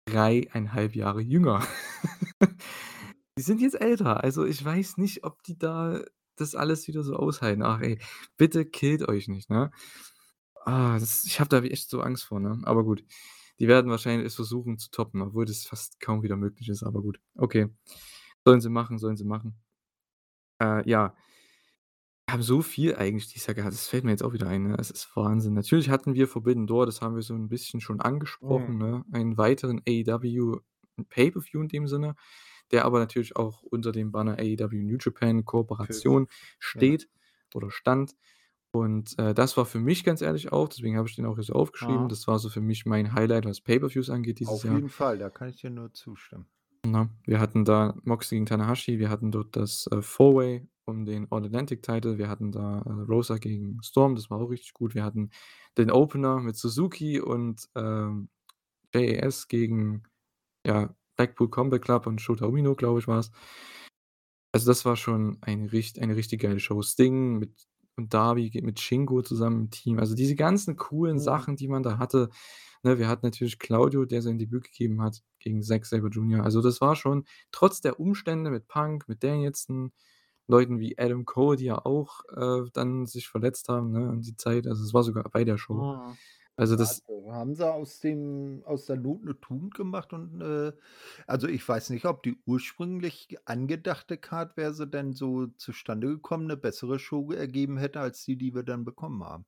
3 1/2 Jahre jünger. Die sind jetzt älter, also ich weiß nicht, ob die da das alles wieder so aushalten. Ach ey, bitte killt euch nicht, ne? Ah, das ich habe da echt so Angst vor, ne? Aber gut. Die werden wahrscheinlich es versuchen zu toppen, obwohl das fast kaum wieder möglich ist, aber gut. Okay. Sollen sie machen, sollen sie machen. Äh, ja. Wir haben so viel eigentlich dieses Jahr gehabt, das fällt mir jetzt auch wieder ein, ne? Es ist Wahnsinn. Natürlich hatten wir Forbidden Door, das haben wir so 'n bisschen schon angesprochen, Mhm. ne? Einen weiteren AEW Pay-per-View in dem Sinne, der aber natürlich auch unter dem Banner AEW New Japan Kooperation ja. steht oder stand. Und, äh, das war für mich ganz ehrlich auch deswegen habe ich den auch hier so aufgeschrieben. Aha. Das war so für mich mein Highlight, was Pay-per-Views angeht dieses Auf Jahr. jeden Fall, da kann ich dir nur zustimmen. Ne? Wir hatten da Moxley gegen Tanahashi, wir hatten dort das, äh, Four-Way um den All Atlantic Title, wir hatten da, äh, Rosa gegen Storm, das war auch richtig gut. Wir hatten den Opener mit Suzuki und, ähm, JAS gegen, ja, Blackpool Combat Club und Shota Umino, glaube ich, war's. Also, das war schon eine richt eine richtig geile Show. Sting mit und Darby mit Shingo zusammen im Team. Also, diese ganzen coolen Mhm. Sachen, die man da hatte, ne? Wir hatten natürlich Claudio, der sein Debüt gegeben hat gegen Zack Sabre Jr. Also, das war schon trotz der Umstände mit Punk, mit Danielson, Leuten wie Adam Cole, die ja auch, äh, dann sich verletzt haben, ne, um die Zeit. Also, es war sogar bei der Show. Mhm. Also, das da haben sie aus dem aus der Not 'ne Tugend gemacht und, äh also, ich weiß nicht, ob die ursprünglich angedachte Card, wäre sie denn so zustande gekommen, 'ne bessere Show ergeben hätte als die, die wir dann bekommen haben.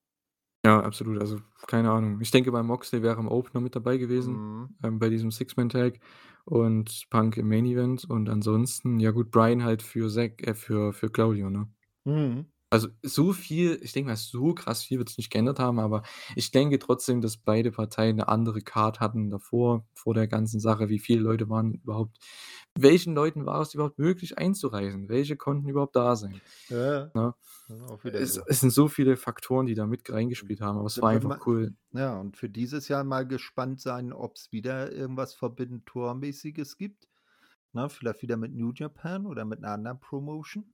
Ja, absolut. Also, keine Ahnung. Ich denke mal, Moxley wäre im Opener mit dabei gewesen, Mhm. ähm, bei diesem Six-Man-Tag und Punk im Main Event und ansonsten, ja gut, Bryan halt für Zack äh, für für Claudio, ne? Mhm. Also, so viel ich denke mal, so krass viel wird's nicht geändert haben, aber ich denke trotzdem, dass beide Parteien 'ne andere Card hatten davor, vor der ganzen Sache. Wie viele Leute waren überhaupt welchen Leuten war es überhaupt möglich einzureisen? Welche konnten überhaupt da sein, Ja, ja. ne? Es es sind so viele Faktoren, die da mit reingespielt haben, aber es war einfach mal cool. ja, und für dieses Jahr mal gespannt sein, ob's wieder irgendwas Forbidden Door-mäßiges gibt, ne? Vielleicht wieder mit New Japan oder mit 'ner anderen Promotion.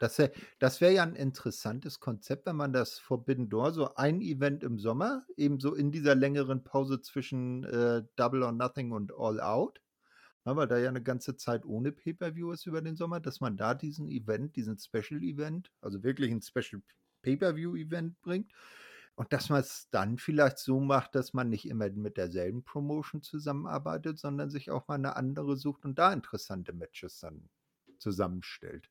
Das wär das wäre ja 'n interessantes Konzept, wenn man das Forbidden Door so ein Event im Sommer, eben so in dieser längeren Pause zwischen, äh, Double or Nothing und All Out, ne, weil da ja 'ne ganze Zeit ohne Pay-per-View ist über den Sommer, dass man da diesen Event diesen Special Event, also wirklich 'n Special Pay-per-View-Event bringt und dass man's dann vielleicht so macht, dass man nicht immer mit derselben Promotion zusammenarbeitet, sondern sich auch mal 'ne andere sucht und da interessante Matches dann zusammenstellt.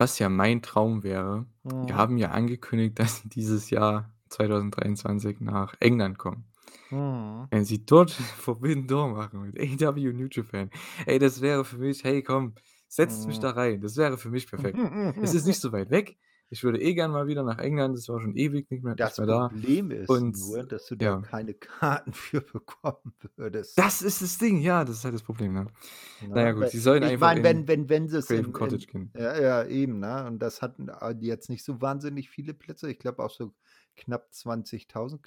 Was ja mein Traum wäre die Mhm. haben ja angekündigt, dass sie dieses Jahr 2023 nach England kommen. Mhm. Wenn sie dort Forbidden Door machen mit AEW New Japan. Ey, das wäre für mich: „Hey, komm, setzt mich Mhm. da rein.“ Das wäre für mich perfekt. Es ist nicht so weit weg. Ich würde eh gern mal wieder nach England. Das war schon ewig nicht mehr nicht Das mehr da. Problem ist Und nur, dass du da ja. keine Karten für bekommen würdest. Das ist das Ding, ja, das ist halt das Problem, ne? Na ja Ne, gut, sie sollen ich einfach meine, wenn in wenn wenn Craven in Cottage in gehen. ja, ja, eben, ne? Und das hatten a jetzt nicht so wahnsinnig viele Plätze. Ich glaube auch so knapp 20.000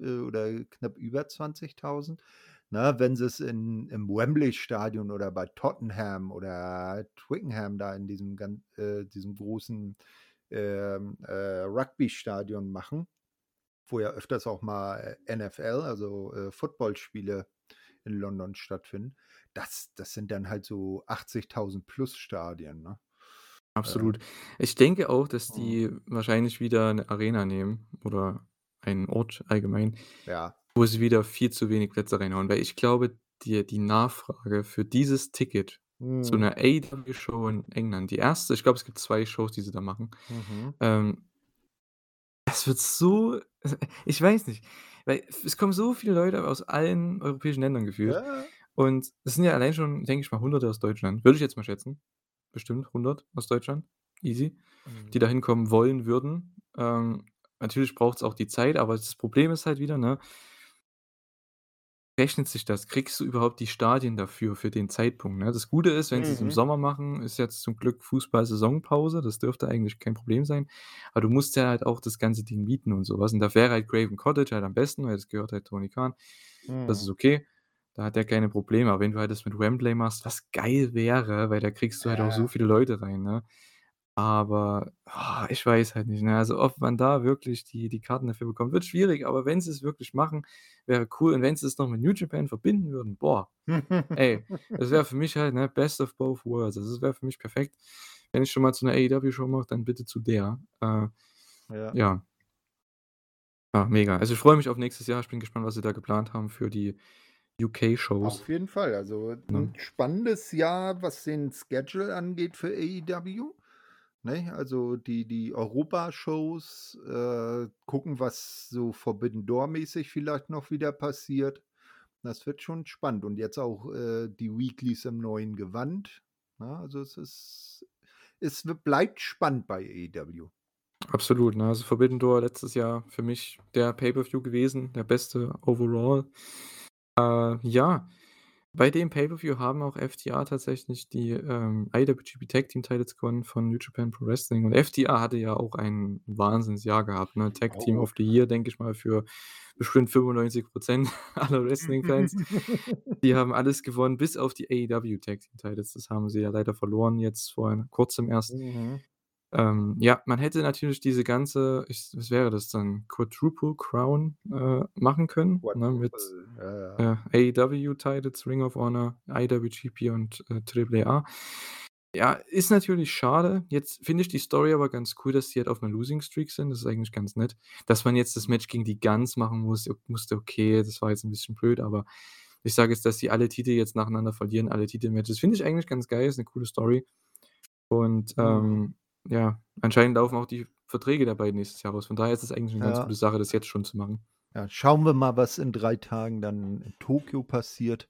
äh, oder knapp über 20.000, ne? Wenn sie's in im Wembley-Stadion oder bei Tottenham oder Twickenham da in diesem äh, diesem großen, ähm, äh, Rugby-Stadion machen, wo ja öfters auch mal, äh, NFL, also, äh, Footballspiele in London stattfinden. Das das sind dann halt so 80.000 plus Stadien, ne? Absolut. Ich denke auch, dass die wahrscheinlich wieder 'ne Arena nehmen oder einen Ort allgemein, Ja. wo sie wieder viel zu wenig Plätze reinhauen, weil ich glaube, die die Nachfrage für dieses Ticket zu Mhm. 'ner AEW-Show in England, die 1. ich glaube, es gibt 2 Shows, die sie da machen, Mhm. ähm es wird so ich weiß nicht, weil es kommen so viele Leute aus allen europäischen Ländern gefühlt Ja. und es sind ja allein schon, denke ich mal, Hunderte aus Deutschland, würde ich jetzt mal schätzen. Bestimmt 100 aus Deutschland, easy, die Mhm. da hinkommen wollen würden. Ähm, natürlich braucht's auch die Zeit, aber das Problem ist halt wieder, ne rechnet sich das? Kriegst du überhaupt die Stadien dafür, für den Zeitpunkt, ne? Das Gute ist, wenn sie's im Mhm. Sommer machen, ist jetzt zum Glück Fußball-Saisonpause, das dürfte eigentlich kein Problem sein. Aber du musst ja halt auch das ganze Ding mieten und so was. Und da wäre halt Craven Cottage halt am besten, weil das gehört halt Tony Khan. Das ist Mhm. okay. Da hat er keine Probleme. Aber wenn du halt das mit Wembley machst, was geil wäre, weil da kriegst du halt auch so Ja. viele Leute rein, ne? Aber, ich weiß halt nicht, ne? Also, ob man da wirklich die die Karten dafür bekommt, wird schwierig, aber wenn sie's wirklich machen, wäre cool. Und wenn sie es noch mit New Japan verbinden würden, boah, ey, das wäre für mich halt, ne, best of both worlds. Also, das wäre für mich perfekt. Wenn ich schon mal zu 'ner AEW-Show mache, dann bitte zu der. Äh, Ja. ja. Ah, mega. Also, ich freue mich auf nächstes Jahr. Ich bin gespannt, was sie da geplant haben für die UK-Shows. Auf jeden Fall. Also, 'n Ne? spannendes Jahr, was den Schedule angeht für AEW, ne? Also, die die Europa-Shows, äh, gucken, was so Forbidden Door-mäßig vielleicht noch wieder passiert. Das wird schon spannend. Und jetzt auch, äh, die Weeklys im neuen Gewand, ne? Also, es ist es bleibt spannend bei AEW. Absolut, ne? Also, Forbidden Door letztes Jahr für mich der Pay-per-View gewesen, der beste overall. Äh, ja, bei dem Pay-per-View haben auch FTR tatsächlich die, ähm, IWGP Tag Team Titles gewonnen von New Japan Pro Wrestling. Und FTR hatte ja auch ein Wahnsinnsjahr gehabt, ne? Tag Team Oh. of the Year, denke ich mal, für bestimmt 95 % aller Wrestling-Fans. Die haben alles gewonnen, bis auf die AEW Tag Team Titles. Das haben sie ja leider verloren jetzt vor Kurzem erst. Mhm. Ähm, ja, man hätte natürlich diese ganze ich was wäre das dann? Quadruple Crown, äh, machen können, ne, mit, Quadruple, ja, ja. äh, AEW Titles, Ring of Honor, IWGP und, äh, Triple A. Ja, ist natürlich schade. Jetzt finde ich die Story aber ganz cool, dass die halt auf 'ner Losing Streak sind. Das ist eigentlich ganz nett. Dass man jetzt das. Match gegen die Gunns machen muss musste, okay, das war jetzt 'n bisschen blöd, aber ich sage jetzt, dass sie alle Titel jetzt nacheinander verlieren, alle Titelmatches, finde ich eigentlich ganz geil, ist 'ne coole Story. Und, Mhm. ähm, ja, anscheinend laufen auch die Verträge der beiden nächstes Jahr aus. Von daher ist es eigentlich 'ne ganz Ja. gute Sache, das jetzt schon zu machen. Ja, schauen wir mal, was in 3 Tagen dann in Tokio passiert.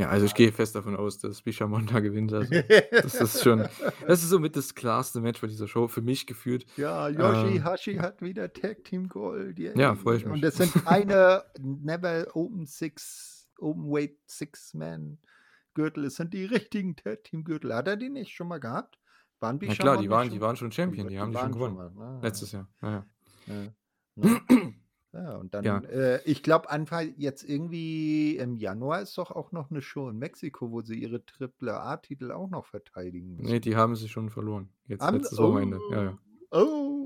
Ja, also, ich gehe fest davon aus, dass Bishamon da gewinnt. Also, das ist schon das ist somit das klarste Match bei dieser Show für mich gefühlt. Ja, Äh Yoshi-Hashi hat wieder Tag Team Gold, Ja, freue yay. ich Und mich. das sind keine Never Open Six Openweight Six-Man-Gürtel. Es sind die richtigen Tag Team Gürtel. Hat er die nicht schon mal gehabt? Waren Na klar, die waren die schon waren schon die Champion, die haben die die schon waren schon gewonnen. mal, ne? Letztes Jahr, ja, ja. Ja, ne? Ja, und dann, äh, ich glaube Anfang jetzt irgendwie im Januar ist doch auch noch 'ne Show in Mexiko, wo sie ihre Triple A-Titel auch noch verteidigen Ne, müssen. die haben sie schon verloren. Jetzt sie? letztes Wochenende, ja, Oh, ja. oh.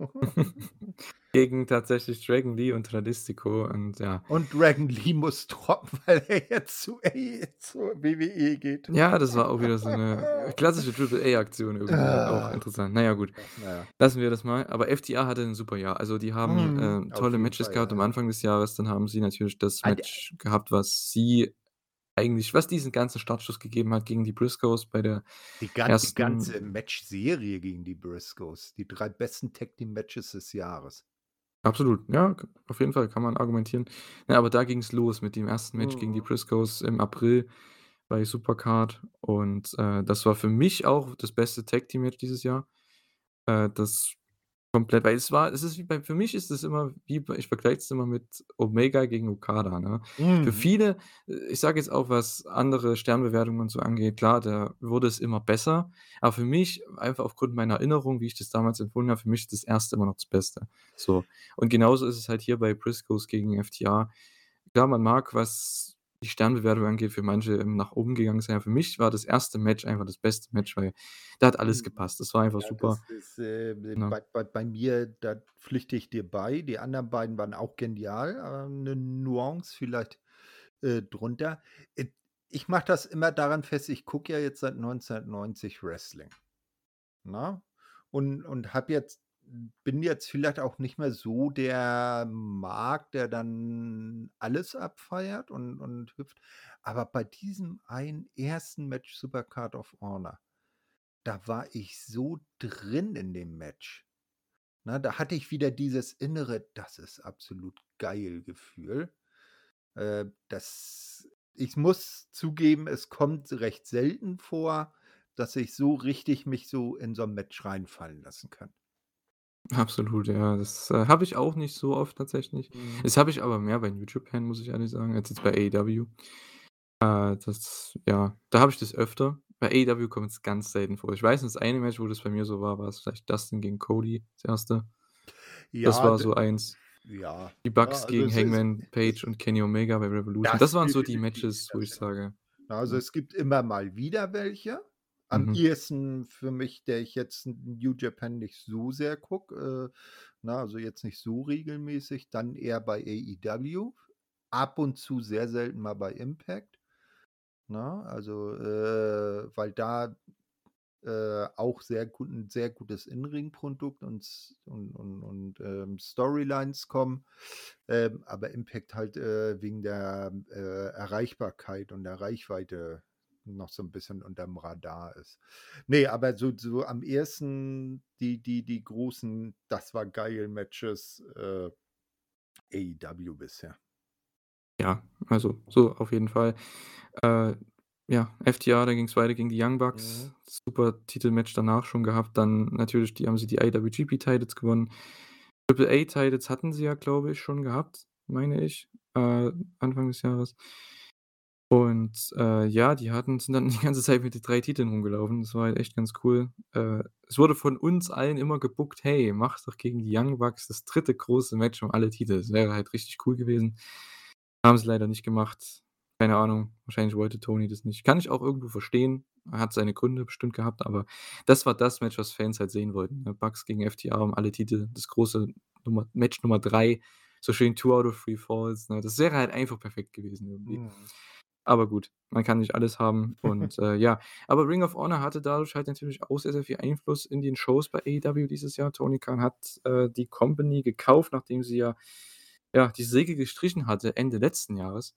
Gegen tatsächlich Dragon Lee und Dralistico und ja. Und Dragon Lee muss droppen, weil er jetzt zu zur WWE geht. Ja, das war auch wieder so 'ne klassische Triple-A-Aktion irgendwie, auch Ah. interessant. Na ja, gut. Na ja. Lassen wir das mal. Aber FTR hatte 'n super Jahr. Also, die haben, Mhm, äh, tolle Matches Fall, gehabt am ja. Anfang des Jahres. Dann haben sie natürlich das Ah, Match gehabt, was sie eigentlich was diesen ganzen Startschuss gegeben hat gegen die Briscoes bei der Die gan die 1. ganze Matchserie gegen die Briscoes, die 3 besten Tag Team Matches des Jahres. Absolut, ja, k auf jeden Fall kann man argumentieren. Ja, aber da ging's los mit dem 1. Match gegen die Mhm. Briscoes im April bei Supercard und, äh, das war für mich auch das beste Tag-Team-Match dieses Jahr. Äh, das komplett weil es war es ist wie bei für mich ist es immer wie bei ich vergleiche es immer mit Omega gegen Okada, ne? Für Mhm. viele äh, ich sage jetzt auch, was andere Sternbewertungen und so angeht, klar, da wurde es immer besser, aber für mich, einfach aufgrund meiner Erinnerung, wie ich das damals empfunden habe, für mich ist das 1. immer noch das Beste. So, und genauso ist es halt hier bei Briscoes gegen FTR. Klar, man mag, was die Sternbewertung angeht, für manche, ähm, nach oben gegangen sein. Für mich war das 1. Match einfach das beste Match, weil da hat alles Mhm. gepasst. Das war einfach Ja, super, ist, äh, ne? bei bei bei mir, da pflichte ich dir bei. Die anderen beiden waren auch genial, aber 'ne Nuance vielleicht, äh, drunter. Äh, ich mache das immer daran fest, ich gucke ja jetzt seit 1990 Wrestling, ne? Und und habe jetzt bin jetzt vielleicht auch nicht mehr so der Mark, der dann alles abfeiert und und hüpft. Aber bei diesem einen 1. Match Supercard of Honor, da war ich so drin in dem Match, ne? Da hatte ich wieder dieses innere: „Das ist absolut geil“ Gefühl. Äh, das ich muss zugeben, es kommt recht selten vor, dass ich so richtig mich so in so 'n Match reinfallen lassen kann. Absolut, ja, das, äh, habe ich auch nicht so oft tatsächlich. Mhm. Das habe ich aber mehr bei New Japan, muss ich ehrlich sagen, als jetzt bei AEW. Äh, das ja, da habe ich das öfter. Bei AEW kommt's ganz selten vor. Ich weiß das eine Match, wo das bei mir so war, war es vielleicht Dustin gegen Cody, das 1. Das Ja, war d so eins. ja, Die ne, Bucks also gegen es ist Hangman es Page und Kenny Omega bei Revolution. Das Das waren so die Matches, wo das ich sage, Also, es gibt immer mal wieder welche. Am Mhm. ehesten für mich, der ich jetzt New Japan nicht so sehr gucke, äh, ne, also jetzt nicht so regelmäßig, dann eher bei AEW. Ab und zu sehr selten mal bei Impact, ne? Also, äh, weil da, äh, auch sehr gut 'n sehr gutes In-Ring-Produkt und und und und, ähm, Storylines kommen, ähm, aber Impact halt, äh, wegen der, äh, Erreichbarkeit und der Reichweite noch so 'n bisschen unterm Radar ist. Ne, aber so so am ehesten die die die großen „Das war geil“ Matches, äh, AEW bisher. Ja, also so auf jeden Fall. Äh, ja, FTR, da ging's weiter gegen die Young Mhm. Bucks. Super Titelmatch danach schon gehabt. Dann natürlich die haben sie die IWGP Titles gewonnen. Triple A Titles hatten sie ja, glaube ich, schon gehabt, meine ich, äh, Anfang des Jahres. Und, äh, ja, die hatten sind dann die ganze Zeit mit den 3 Titeln rumgelaufen. Das war halt echt ganz cool. Äh, es wurde von uns allen immer gebookt: „Hey, mach doch gegen die Young Bucks das 3. große Match um alle Titel.“ Das wäre halt richtig cool gewesen. Haben sie leider nicht gemacht. Keine Ahnung, wahrscheinlich wollte Tony das nicht. Kann ich auch irgendwo verstehen. Er hat seine Gründe bestimmt gehabt, aber das war das Match, was Fans halt sehen wollten, ne? Bucks gegen FTR um alle Titel, das große Nummer Match Nummer 3, so schön 2 out of 3 Falls, ne? Das wäre halt einfach perfekt gewesen irgendwie. Mhm. Aber gut, man kann nicht alles haben und, äh, ja. Aber Ring of Honor hatte dadurch halt natürlich auch sehr, sehr viel Einfluss in den Shows bei AEW dieses Jahr. Tony Khan hat, äh, die Company gekauft, nachdem sie ja ja, die Segel gestrichen hatte Ende letzten Jahres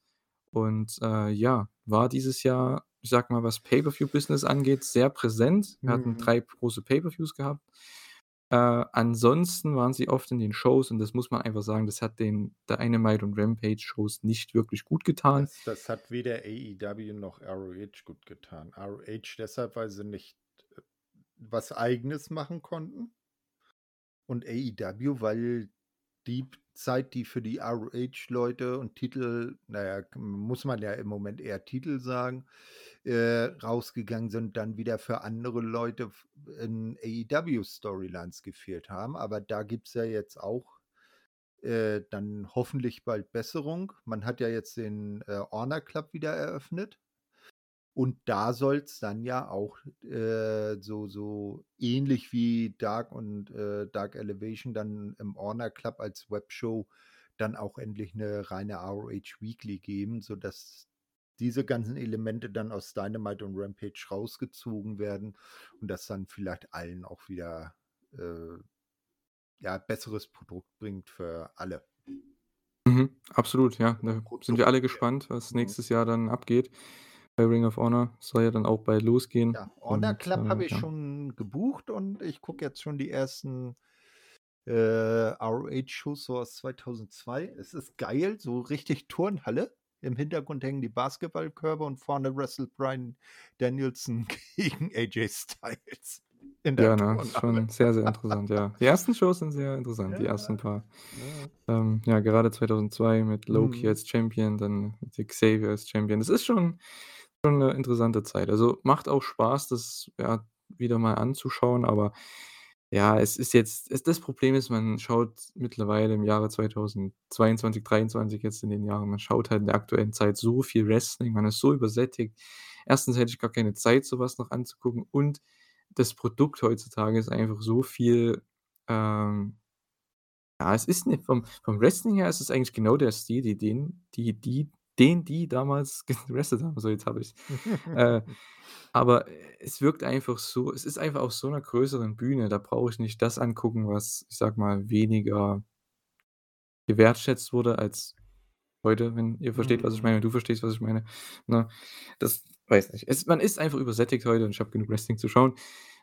und, äh, ja, war dieses Jahr, ich sage mal, was Pay-per-View-Business angeht, sehr präsent. Wir hatten Mhm. 3 große Pay-per-Views gehabt. Äh, ansonsten waren sie oft in den Shows und das muss man einfach sagen, das hat den Dynamite und Rampage-Shows nicht wirklich gut getan. Das das hat weder AEW noch ROH gut getan. ROH deshalb, weil sie nicht, äh, was Eigenes machen konnten. Und AEW, weil die Zeit, die für die ROH-Leute und Titel na ja, k muss man ja im Moment eher Titel sagen, äh, rausgegangen sind, dann wieder für andere Leute in AEW-Storylines gefehlt haben. Aber da gibt's ja jetzt auch, äh, dann hoffentlich bald Besserung. Man hat ja jetzt den, äh, Honor Club wieder eröffnet. Und da soll's dann ja auch, äh, so so ähnlich wie Dark und, äh, Dark Elevation dann im Honor Club als Webshow dann auch endlich 'ne reine ROH Weekly geben, sodass diese ganzen Elemente dann aus Dynamite und Rampage rausgezogen werden und das dann vielleicht allen auch wieder, äh, ja, besseres Produkt bringt für alle. Mhm, absolut, ja. Da sind wir alle gespannt, was Mhm. nächstes Jahr dann abgeht bei Ring of Honor. Soll ja dann auch bald losgehen Ja, Honor und, Club äh, habe ich ja. schon gebucht und ich gucke jetzt schon die ersten äh, ROH-Shows so aus 2002. Es ist geil, so richtig Turnhalle. Im Hintergrund hängen die Basketballkörbe und vorne wrestelt Brian Danielson gegen AJ Styles. In der ja, ne, ist schon sehr, sehr interessant, ja. Die ersten Shows sind sehr interessant, ja, die ersten paar. Ja. Ähm, ja, gerade 2002 mit Loki mhm. als Champion, dann mit Xavier als Champion. Das ist schon, schon eine interessante Zeit. Also macht auch Spaß, das ja, wieder mal anzuschauen, aber ja, es ist jetzt es das Problem ist, man schaut mittlerweile im Jahre 2022, 2023 jetzt in den Jahren man schaut halt in der aktuellen Zeit so viel Wrestling, man ist so übersättigt. Erstens hätte ich gar keine Zeit, sowas noch anzugucken und das Produkt heutzutage ist einfach so viel, ähm ja, es ist nicht vom vom Wrestling her ist es eigentlich genau der Stil, die den die die den die damals gewrestelt haben. So, jetzt habe ich's. Äh aber es wirkt einfach so es ist einfach auf so 'ner größeren Bühne, da brauche ich nicht das angucken, was, ich sage mal, weniger gewertschätzt wurde als heute, wenn ihr versteht, was ich meine, Mhm. du verstehst, was ich meine, ne? Das weiß nicht. Es man ist einfach übersättigt heute und ich habe genug Wrestling zu schauen,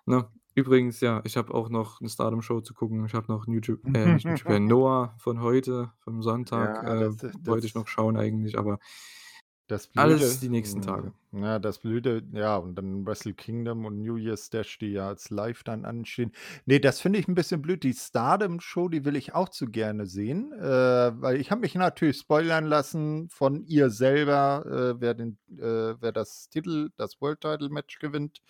ne? Übrigens, ja, ich habe auch noch 'ne Stardom-Show zu gucken. Ich habe noch New Jap äh, nicht New Japan, Noah von heute, vom Sonntag, Ja, äh, das ist wollte ich noch das schauen eigentlich, aber Das alles Blöde die nächsten hm, Tage. ja, das Blöde ja, und dann Wrestle Kingdom und New Year's Dash, die ja als live dann anstehen. Ne, das finde ich 'n bisschen blöd. Die Stardom-Show, die will ich auch zu gerne sehen, äh, weil ich habe mich natürlich spoilern lassen von ihr selber, äh, wer den äh, wer das Titel das World Title Match gewinnt.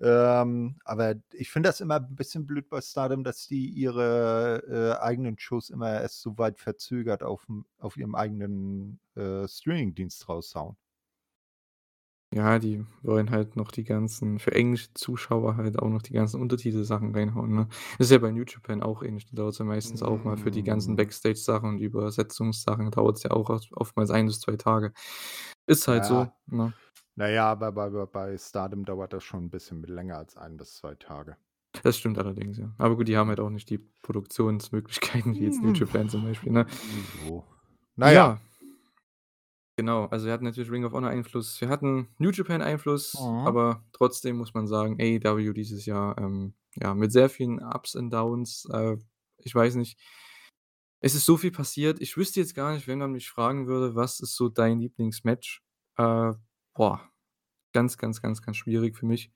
Ähm, aber ich finde das immer 'n bisschen blöd bei Stardom, dass die ihre, äh, eigenen Shows immer erst so weit verzögert aufm auf ihrem eigenen, äh, Streamingdienst raushauen. Ja, die wollen halt noch die ganzen für englische Zuschauer halt auch noch die ganzen Untertitelsachen reinhauen, ne? Ist ja bei New Japan auch ähnlich. Da dauert's ja meistens auch mal für die ganzen Hm. Backstage-Sachen und Übersetzungssachen dauert's ja auch oft oftmals 1 bis 2 Tage. Ist halt so, Ja. ne? Na ja, aber bei bei bei Stardom dauert das schon 'n bisschen länger als 1 bis 2 Tage. Das stimmt allerdings, ja. Aber gut, die haben halt auch nicht die Produktionsmöglichkeiten wie jetzt New Japan zum Beispiel, ne? So. Na ja. Genau, also wir hatten natürlich Ring of Honor Einfluss. Wir hatten New Japan Einfluss, Mhm. aber trotzdem muss man sagen, AEW dieses Jahr, ähm, ja, mit sehr vielen Ups and Downs. Äh, ich weiß nicht es ist so viel passiert. Ich wüsste jetzt gar nicht, wenn man mich fragen würde: „Was ist so dein Lieblingsmatch?“ Äh, boah, ganz, ganz, ganz, ganz schwierig für mich.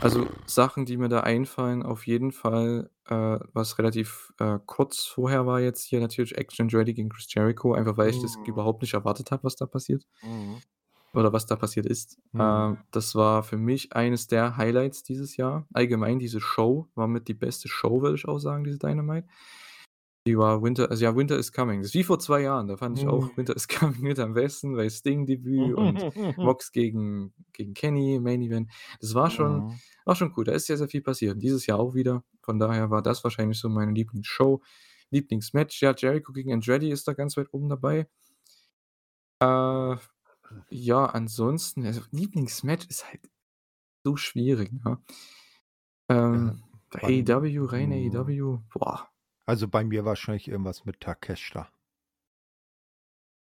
Also, Sachen, die mir da einfallen, auf jeden Fall, äh, was relativ, äh, kurz vorher war jetzt hier natürlich and Ready gegen Chris Jericho, einfach weil ich das Mhm. überhaupt nicht erwartet habe, was da passiert. Mhm. Oder was da passiert ist. Mhm. Ähm, das war für mich eines der Highlights dieses Jahr. Allgemein diese Show war mit die beste Show, würde ich auch sagen, diese Dynamite. Die war Winter also ja, Winter is Coming. Das ist wie vor 2 Jahren, da fand ich Mhm. auch Winter is Coming mit am besten, weil Sting-Debüt und Mox gegen gegen Kenny, Main Event. Das war schon Mhm. war schon cool. Da ist sehr, sehr viel passiert und dieses Jahr auch wieder. Von daher war das wahrscheinlich so meine Lieblingsshow. Lieblingsmatch, ja, Jericho gegen Andretti ist da ganz weit oben dabei. Äh, ja, ansonsten also, Lieblingsmatch ist halt so schwierig, ne? Äh, Ähm, m AEW, rein mhm. AEW, boah. Also, bei mir wahrscheinlich irgendwas mit Takeshita.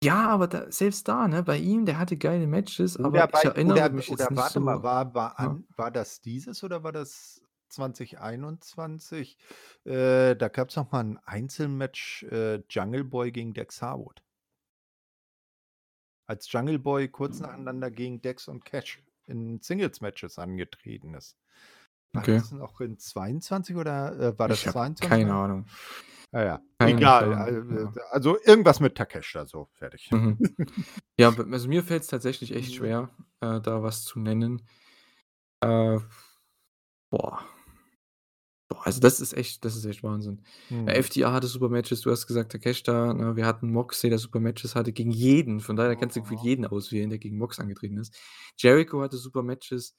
Ja, aber da selbst da, ne, bei ihm, der hatte geile Matches, Oder aber ich bei erinnere oder mich jetzt oder warte mal, so war war ja? an war das dieses oder war das 2021? Äh, da gab's noch mal 'n Einzelmatch, äh, Jungle Boy gegen Dax Harwood. Als Jungle Boy kurz nacheinander gegen Dax und Cash in Singles-Matches angetreten ist. War Okay. das noch in 22 oder, äh, war das Ich habe 22 keine? Ahnung. Na ja, Keinen egal. Plan, Al ja. also, irgendwas mit Takeshita, so, fertig. Mhm. Ja, also, mir fällt's tatsächlich echt Mhm. schwer, äh, da was zu nennen. Äh, boah. Boah, also, das ist echt das ist echt Wahnsinn. Äh, Mhm. FTR hatte super Matches, du hast gesagt, Takeshita, ne? Wir hatten Moxley, der super Matches hatte gegen jeden. Von daher kannst du gefühlt Mhm. jeden auswählen, der gegen Mox angetreten ist. Jericho hatte super Matches.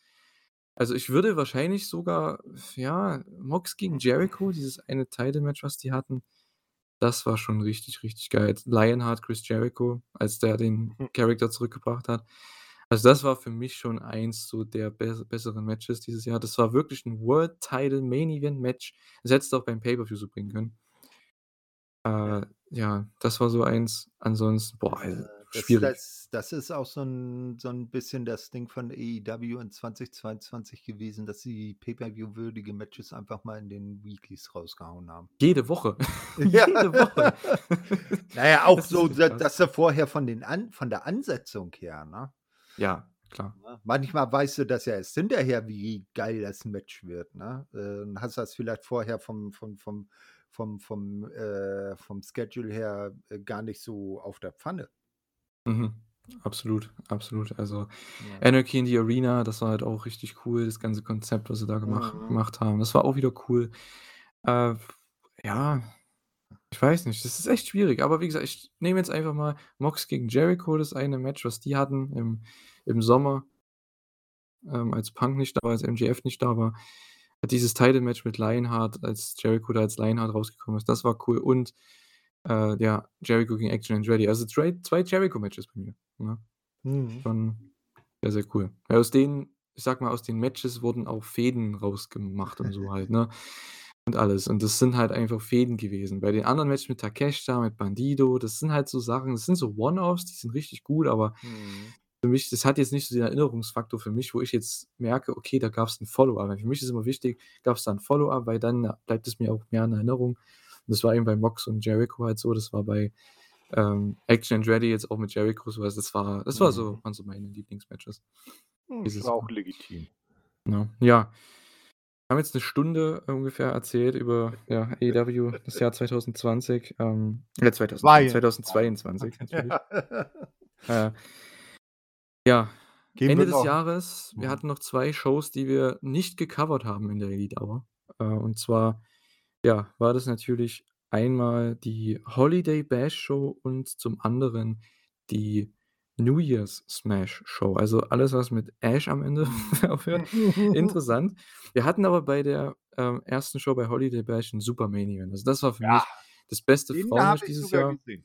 Also, ich würde wahrscheinlich sogar ja, Mox gegen Jericho, dieses eine Title-Match, was die hatten, das war schon richtig, richtig geil. Lionheart, Chris Jericho, als der den Mhm. Character zurückgebracht hat. Also, das war für mich schon eins so der bess besseren Matches dieses Jahr. Das war wirklich 'n World Title Main Event Match. Das hättest du auch beim Pay-per-View so bringen können. Ja. Äh, ja, das war so eins. Ansonsten, boah, Das Schwierig. das das ist auch so 'n so 'n bisschen das Ding von AEW in 2022 gewesen, dass sie Pay-per-view-würdige Matches einfach mal in den Weeklies rausgehauen haben. Jede Woche. Jede Woche. Na ja, auch Das so, dass sie vorher von den An von der Ansetzung her, ne? Ja, klar. Ne? Manchmal weißt du das ja erst hinterher, wie geil das Match wird, ne? Äh, und hast das vielleicht vorher vom vom vom vom vom äh, vom Schedule her, äh, gar nicht so auf der Pfanne. Mhm. Absolut, absolut. Also, Ja. Anarchy in the Arena, das war halt auch richtig cool, das ganze Konzept, was sie da gemach Mhm. gemacht haben. Das war auch wieder cool. Äh, ja, ich weiß nicht, das ist echt schwierig, aber wie gesagt, ich nehme jetzt einfach mal Mox gegen Jericho, das eine Match, was die hatten im im Sommer. Ähm, als Punk nicht da war, als MJF nicht da war. Dieses Title-Match mit Lionheart, als Jericho da als Lionheart rausgekommen ist, das war cool und, äh, ja, Jericho gegen Action Andretti. Also, drei 2 Jericho-Matches bei mir, ne? Mhm. Schon sehr, sehr cool. Ja, aus den ich sage mal, aus den Matches wurden auch Fäden rausgemacht und so halt, ne? Und alles. Und das sind halt einfach Fäden gewesen. Bei den anderen Matches mit Takeshita, mit Bandido, das sind halt so Sachen das sind so One-Offs, die sind richtig gut, aber Mhm. für mich das hat jetzt nicht so den Erinnerungsfaktor für mich, wo ich jetzt merke: „Okay, da gab's 'n Follow-up.“ Weil für mich ist immer wichtig, gab's da 'n Follow-up, weil dann bleibt es mir auch mehr in Erinnerung. Und das war eben bei Mox und Jericho halt so. Das war bei, ähm, Action Andretti jetzt auch mit Jericho so. Also, das war das war so Mhm. waren so meine Lieblingsmatches Hm, ist dieses auch legitim. Ne? Ja. Haben jetzt 'ne Stunde ungefähr erzählt über, ja, AEW, das Jahr 2020, ähm äh, 2020, 2022 natürlich. Ja. Äh ja, Ende wir des Jahres, wir Mhm. hatten noch 2 Shows, die wir nicht gecovert haben in der Elite Hour. Äh, und zwar, ja, war das natürlich einmal die Holiday Bash Show und zum anderen die New Year's Smash Show. Also, alles, was mit Ash am Ende aufhört. Interessant. Wir hatten aber bei der, ähm, 1. Show bei Holiday Bash 'n super Main Event. Also, das war für Ja. mich das beste Den Frauenmatch habe ich dieses sogar Jahr. gesehen.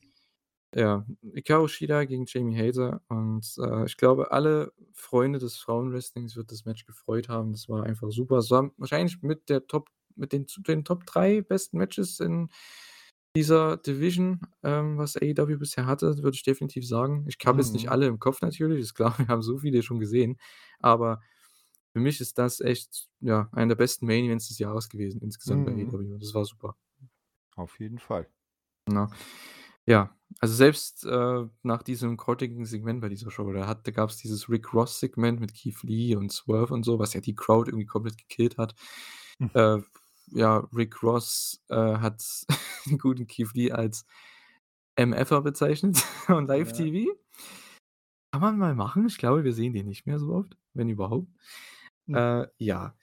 Ja, Hikaru Shida gegen Jamie Hater und, äh, ich glaube, alle Freunde des Frauenwrestlings wird das Match gefreut haben. Das war einfach super. Es war wahrscheinlich mit der Top mit den den Top 3 besten Matches in dieser Division, ähm, was AEW bisher hatte, würde ich definitiv sagen. Ich habe jetzt nicht Mhm. alle im Kopf natürlich, ist klar, wir haben so viele schon gesehen, aber für mich ist das echt, ja, einer der besten Main Events des Jahres gewesen insgesamt bei Mhm. AEW. Das war super. Auf jeden Fall. Ne? Ja, also, selbst, äh, nach diesem grottigen Segment bei dieser Show, da hat da gab's dieses Rick Ross-Segment mit Keith Lee und Swerve und so, was ja die Crowd irgendwie komplett gekillt hat. Hm. Äh, ja, Rick Ross, äh, hat den guten Keith Lee als MFer bezeichnet on Live Ja. TV. Kann man mal machen. Ich glaube, wir sehen den nicht mehr so oft, wenn überhaupt. Hm. Äh, ja,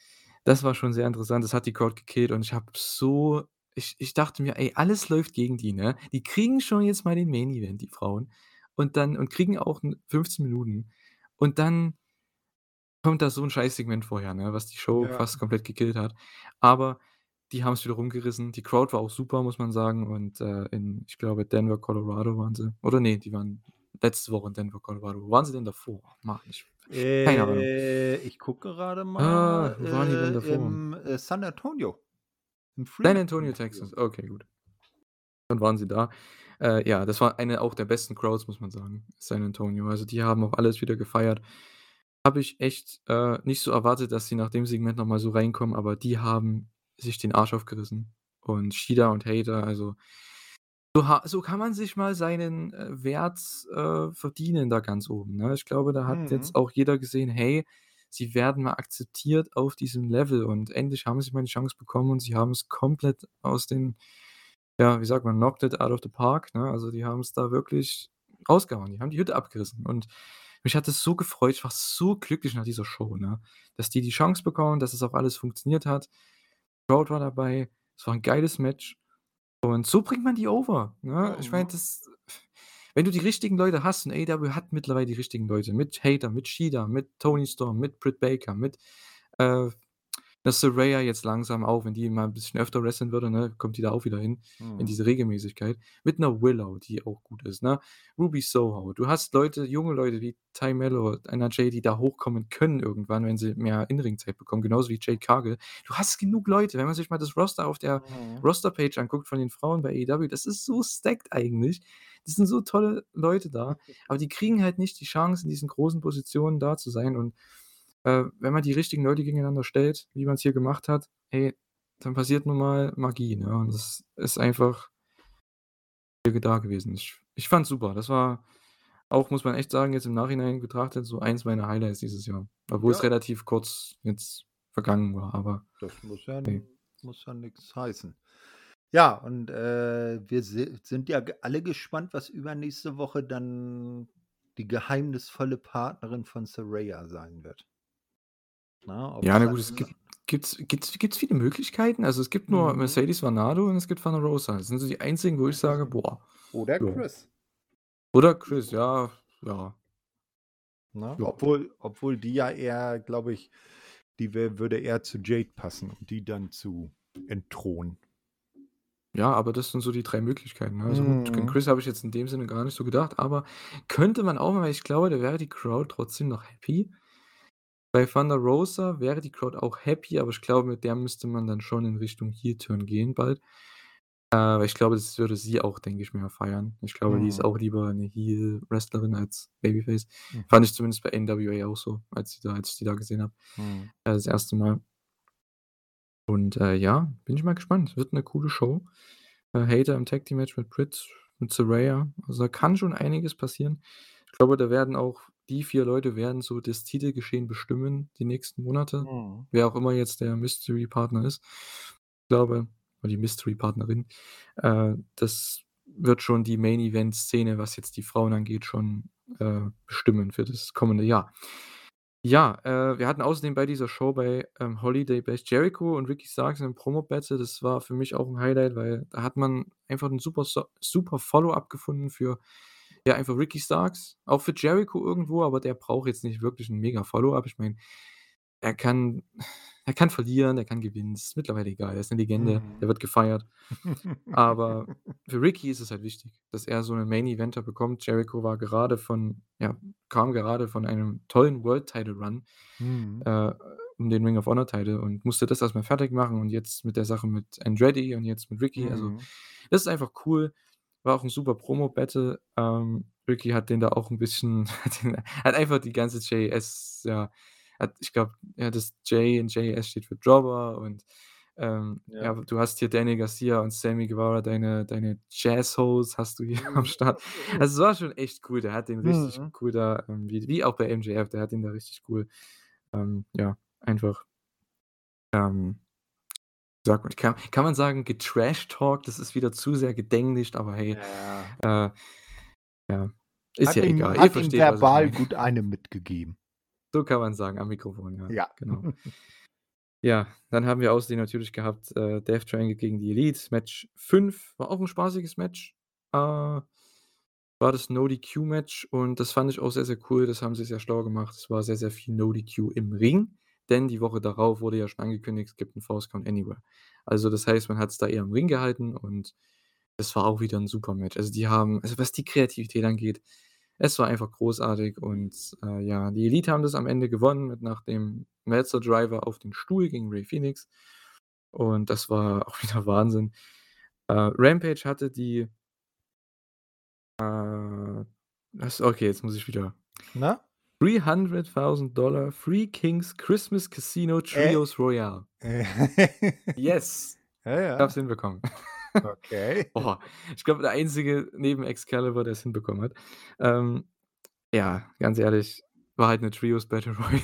das war schon sehr interessant. Das hat die Crowd gekillt und ich habe so ich ich dachte mir: „Ey, alles läuft gegen die, ne? Die kriegen schon jetzt mal den Main Event, die Frauen, und dann und kriegen auch 'n 15 Minuten und dann kommt da so 'n Scheiß-Segment vorher, ne, was die Show Ja. fast komplett gekillt hat. Aber die haben's wieder rumgerissen. Die Crowd war auch super, muss man sagen und, äh, in ich glaube, Denver, Colorado waren sie. Oder ne, die waren letzte Woche in Denver, Colorado. Wo waren sie denn davor? Mann, ich keine Ahnung. Äh, ich gucke gerade Ah, mal, wo waren die denn äh, davor? im, äh, San Antonio. San Antonio. Texas. Okay, gut. Dann waren sie da. Äh, ja, das war eine auch der besten Crowds, muss man sagen, San Antonio. Also, die haben auch alles wieder gefeiert. Habe ich echt, äh, nicht so erwartet, dass sie nach dem Segment noch mal so reinkommen, aber die haben sich den Arsch aufgerissen. Und Shida und Hater, also so so kann man sich mal seinen, äh, Wert, äh, verdienen da ganz oben, ne? Ich glaube, da hat Mhm. jetzt auch jeder gesehen: „Hey, sie werden mal akzeptiert auf diesem Level und endlich haben sie mal die Chance bekommen und sie haben's komplett aus den ja, wie sagt man, knocked it out of the park“, ne? Also, die haben's da wirklich rausgehauen. Die haben die Hütte abgerissen und mich hat das so gefreut. Ich war so glücklich nach dieser Show, ne, dass die die Chance bekommen, dass es auch alles funktioniert hat. Crowd war dabei. Es war 'n geiles Match und so bringt man die over, ne? Ich meine, Mhm. das wenn du die richtigen Leute hast und AEW hat mittlerweile die richtigen Leute mit Hater, mit Shida, mit Tony Storm, mit Britt Baker, mit, äh, dass Saraya jetzt langsam auch, wenn die mal 'n bisschen öfter wresteln würde, ne, kommt die da auch wieder hin in Mhm. diese Regelmäßigkeit. Mit 'ner Willow, die auch gut ist, ne? Ruby Soho. Du hast Leute junge Leute wie Tay Melo, NRJ, die da hochkommen können irgendwann, wenn sie mehr In-Ring-Zeit bekommen, genauso wie Jade Cargill. Du hast genug Leute, wenn man sich mal das Roster auf der Mhm. Roster-Page anguckt von den Frauen bei AEW, das ist so stacked eigentlich. Das sind so tolle Leute da, aber die kriegen halt nicht die Chance, in diesen großen Positionen da zu sein und, äh, wenn man die richtigen Leute gegeneinander stellt, wie man's hier gemacht hat, hey, dann passiert nun mal Magie, ne? Und das ist einfach da gewesen. Ich ich fand's super. Das war auch, muss man echt sagen, jetzt im Nachhinein betrachtet, so eins meiner Highlights dieses Jahr, obwohl's Ja. relativ kurz jetzt vergangen war, aber Das muss ja muss ja nix heißen. Ja, und, äh, wir si sind ja alle gespannt, was übernächste Woche dann die geheimnisvolle Partnerin von Saraya sein wird. Ne, Ja, na gut, es gibt gibt's gibt's gibt's viele Möglichkeiten? Also, es gibt nur Mhm. Mercedes Varnado und es gibt Thunder Rosa. Das sind so die einzigen, wo ich sage: „Boah.“ Oder Ja. Chris. Oder Chris, ja, ja. Ne? Ja. Obwohl obwohl die ja eher, glaube ich die wär würde eher zu Jade passen, um die dann zu entthronen. Ja, aber das sind so die 3 Möglichkeiten, ne? Also gut, Mhm. Chris habe ich jetzt in dem Sinne gar nicht so gedacht, aber könnte man auch mal, weil ich glaube, da wäre die Crowd trotzdem noch happy. Bei Thunder Rosa wäre die Crowd auch happy, aber ich glaube, mit der müsste man dann schon in Richtung Heel-Turn gehen bald. Weil ich glaube, das würde sie auch, denke ich, mehr feiern. Ich glaube, die ist Mhm. auch lieber 'ne Heel-Wrestlerin als Babyface. Mhm. Fand ich zumindest bei NWA auch so, als sie da als ich die da gesehen habe, Mhm. äh, das 1. Mal. Und, äh, ja, bin ich mal gespannt. Wird 'ne coole Show. Äh, Hayter im Tag Team Match mit Britt, mit Saraya. Also, da kann schon einiges passieren. Ich glaube, da werden auch die 4 Leute werden so das Titelgeschehen bestimmen die nächsten Monate, Mhm. wer auch immer jetzt der Mystery-Partner ist. Ich glaube oder die Mystery-Partnerin. Äh, das wird schon die Main-Event-Szene, was jetzt die Frauen angeht, schon, äh, bestimmen für das kommende Jahr. Ja, äh, wir hatten außerdem bei dieser Show bei, ähm, Holiday Bash Jericho und Ricky Starks im Promo-Battle. Das war für mich auch 'n Highlight, weil da hat man einfach 'n super super Follow-up gefunden für, ja, einfach Ricky Starks, auch für Jericho irgendwo, aber der braucht jetzt nicht wirklich 'n mega Follow-up. Ich meine, er kann er kann verlieren, er kann gewinnen, ist mittlerweile egal. Er ist 'ne Legende, der Mhm. wird gefeiert. Aber für Ricky ist es halt wichtig, dass er so 'nen Main-Eventer bekommt. Jericho war gerade von ja, kam gerade von einem tollen World-Title-Run, Mhm. äh, um den Ring of Honor-Title und musste das erst mal fertig machen und jetzt mit der Sache mit Andretti und jetzt mit Ricky. Also, Mhm. das ist einfach cool. War auch 'n super Promo-Battle. Ähm, Ricky hat den da auch 'n bisschen hat den hat einfach die ganze JS ja, hat ich glaube, ja, das J in JS steht für Jobber und, ähm, ja, Ja. du hast hier Danny Garcia und Sammy Guevara, deine deine Jazz-Hoes hast du hier am Start. Also, es war schon echt cool. Der hat den richtig Mhm. cool da, ähm, wie wie auch bei MJF, der hat den da richtig cool, ähm, ja, einfach sagt man kann kann man sagen, getrashtalkt? Das ist wieder zu sehr gedenglischt, aber hey, Ja. äh, ja, ist Hat ja ihm egal. Hat ihm verbal gut eine mitgegeben. So kann man's sagen am Mikrofon, ja, Ja. genau. Ja, dann haben wir außerdem natürlich gehabt, äh, Death Triangle gegen die Elite. Match 5 war auch 'n spaßiges Match. Äh, war das No-DQ-Match und das fand ich auch sehr, sehr cool. Das haben sie sehr schlau gemacht. Es war sehr, sehr viel No-DQ im Ring, denn die Woche darauf wurde ja schon angekündigt, es gibt 'n Falls Count Anywhere. Also, das heißt, man hat's da eher im Ring gehalten und es war auch wieder 'n super Match. Also, die haben also, was die Kreativität angeht, es war einfach großartig und, äh, ja, die Elite haben das am Ende gewonnen mit nach dem Meltzer Driver auf den Stuhl gegen Rey Fenix und das war auch wieder Wahnsinn. Äh, Rampage hatte die äh, was okay, jetzt muss ich wieder Na? $300,000 Three Kings Christmas Casino Äh Trios Royale. Yes, Ja, ich habe es ja. hinbekommen. Okay. Boah, ich glaube, der Einzige neben Excalibur, der es hinbekommen hat. Ähm, ja, ganz ehrlich, war halt 'ne Trios Battle Royal.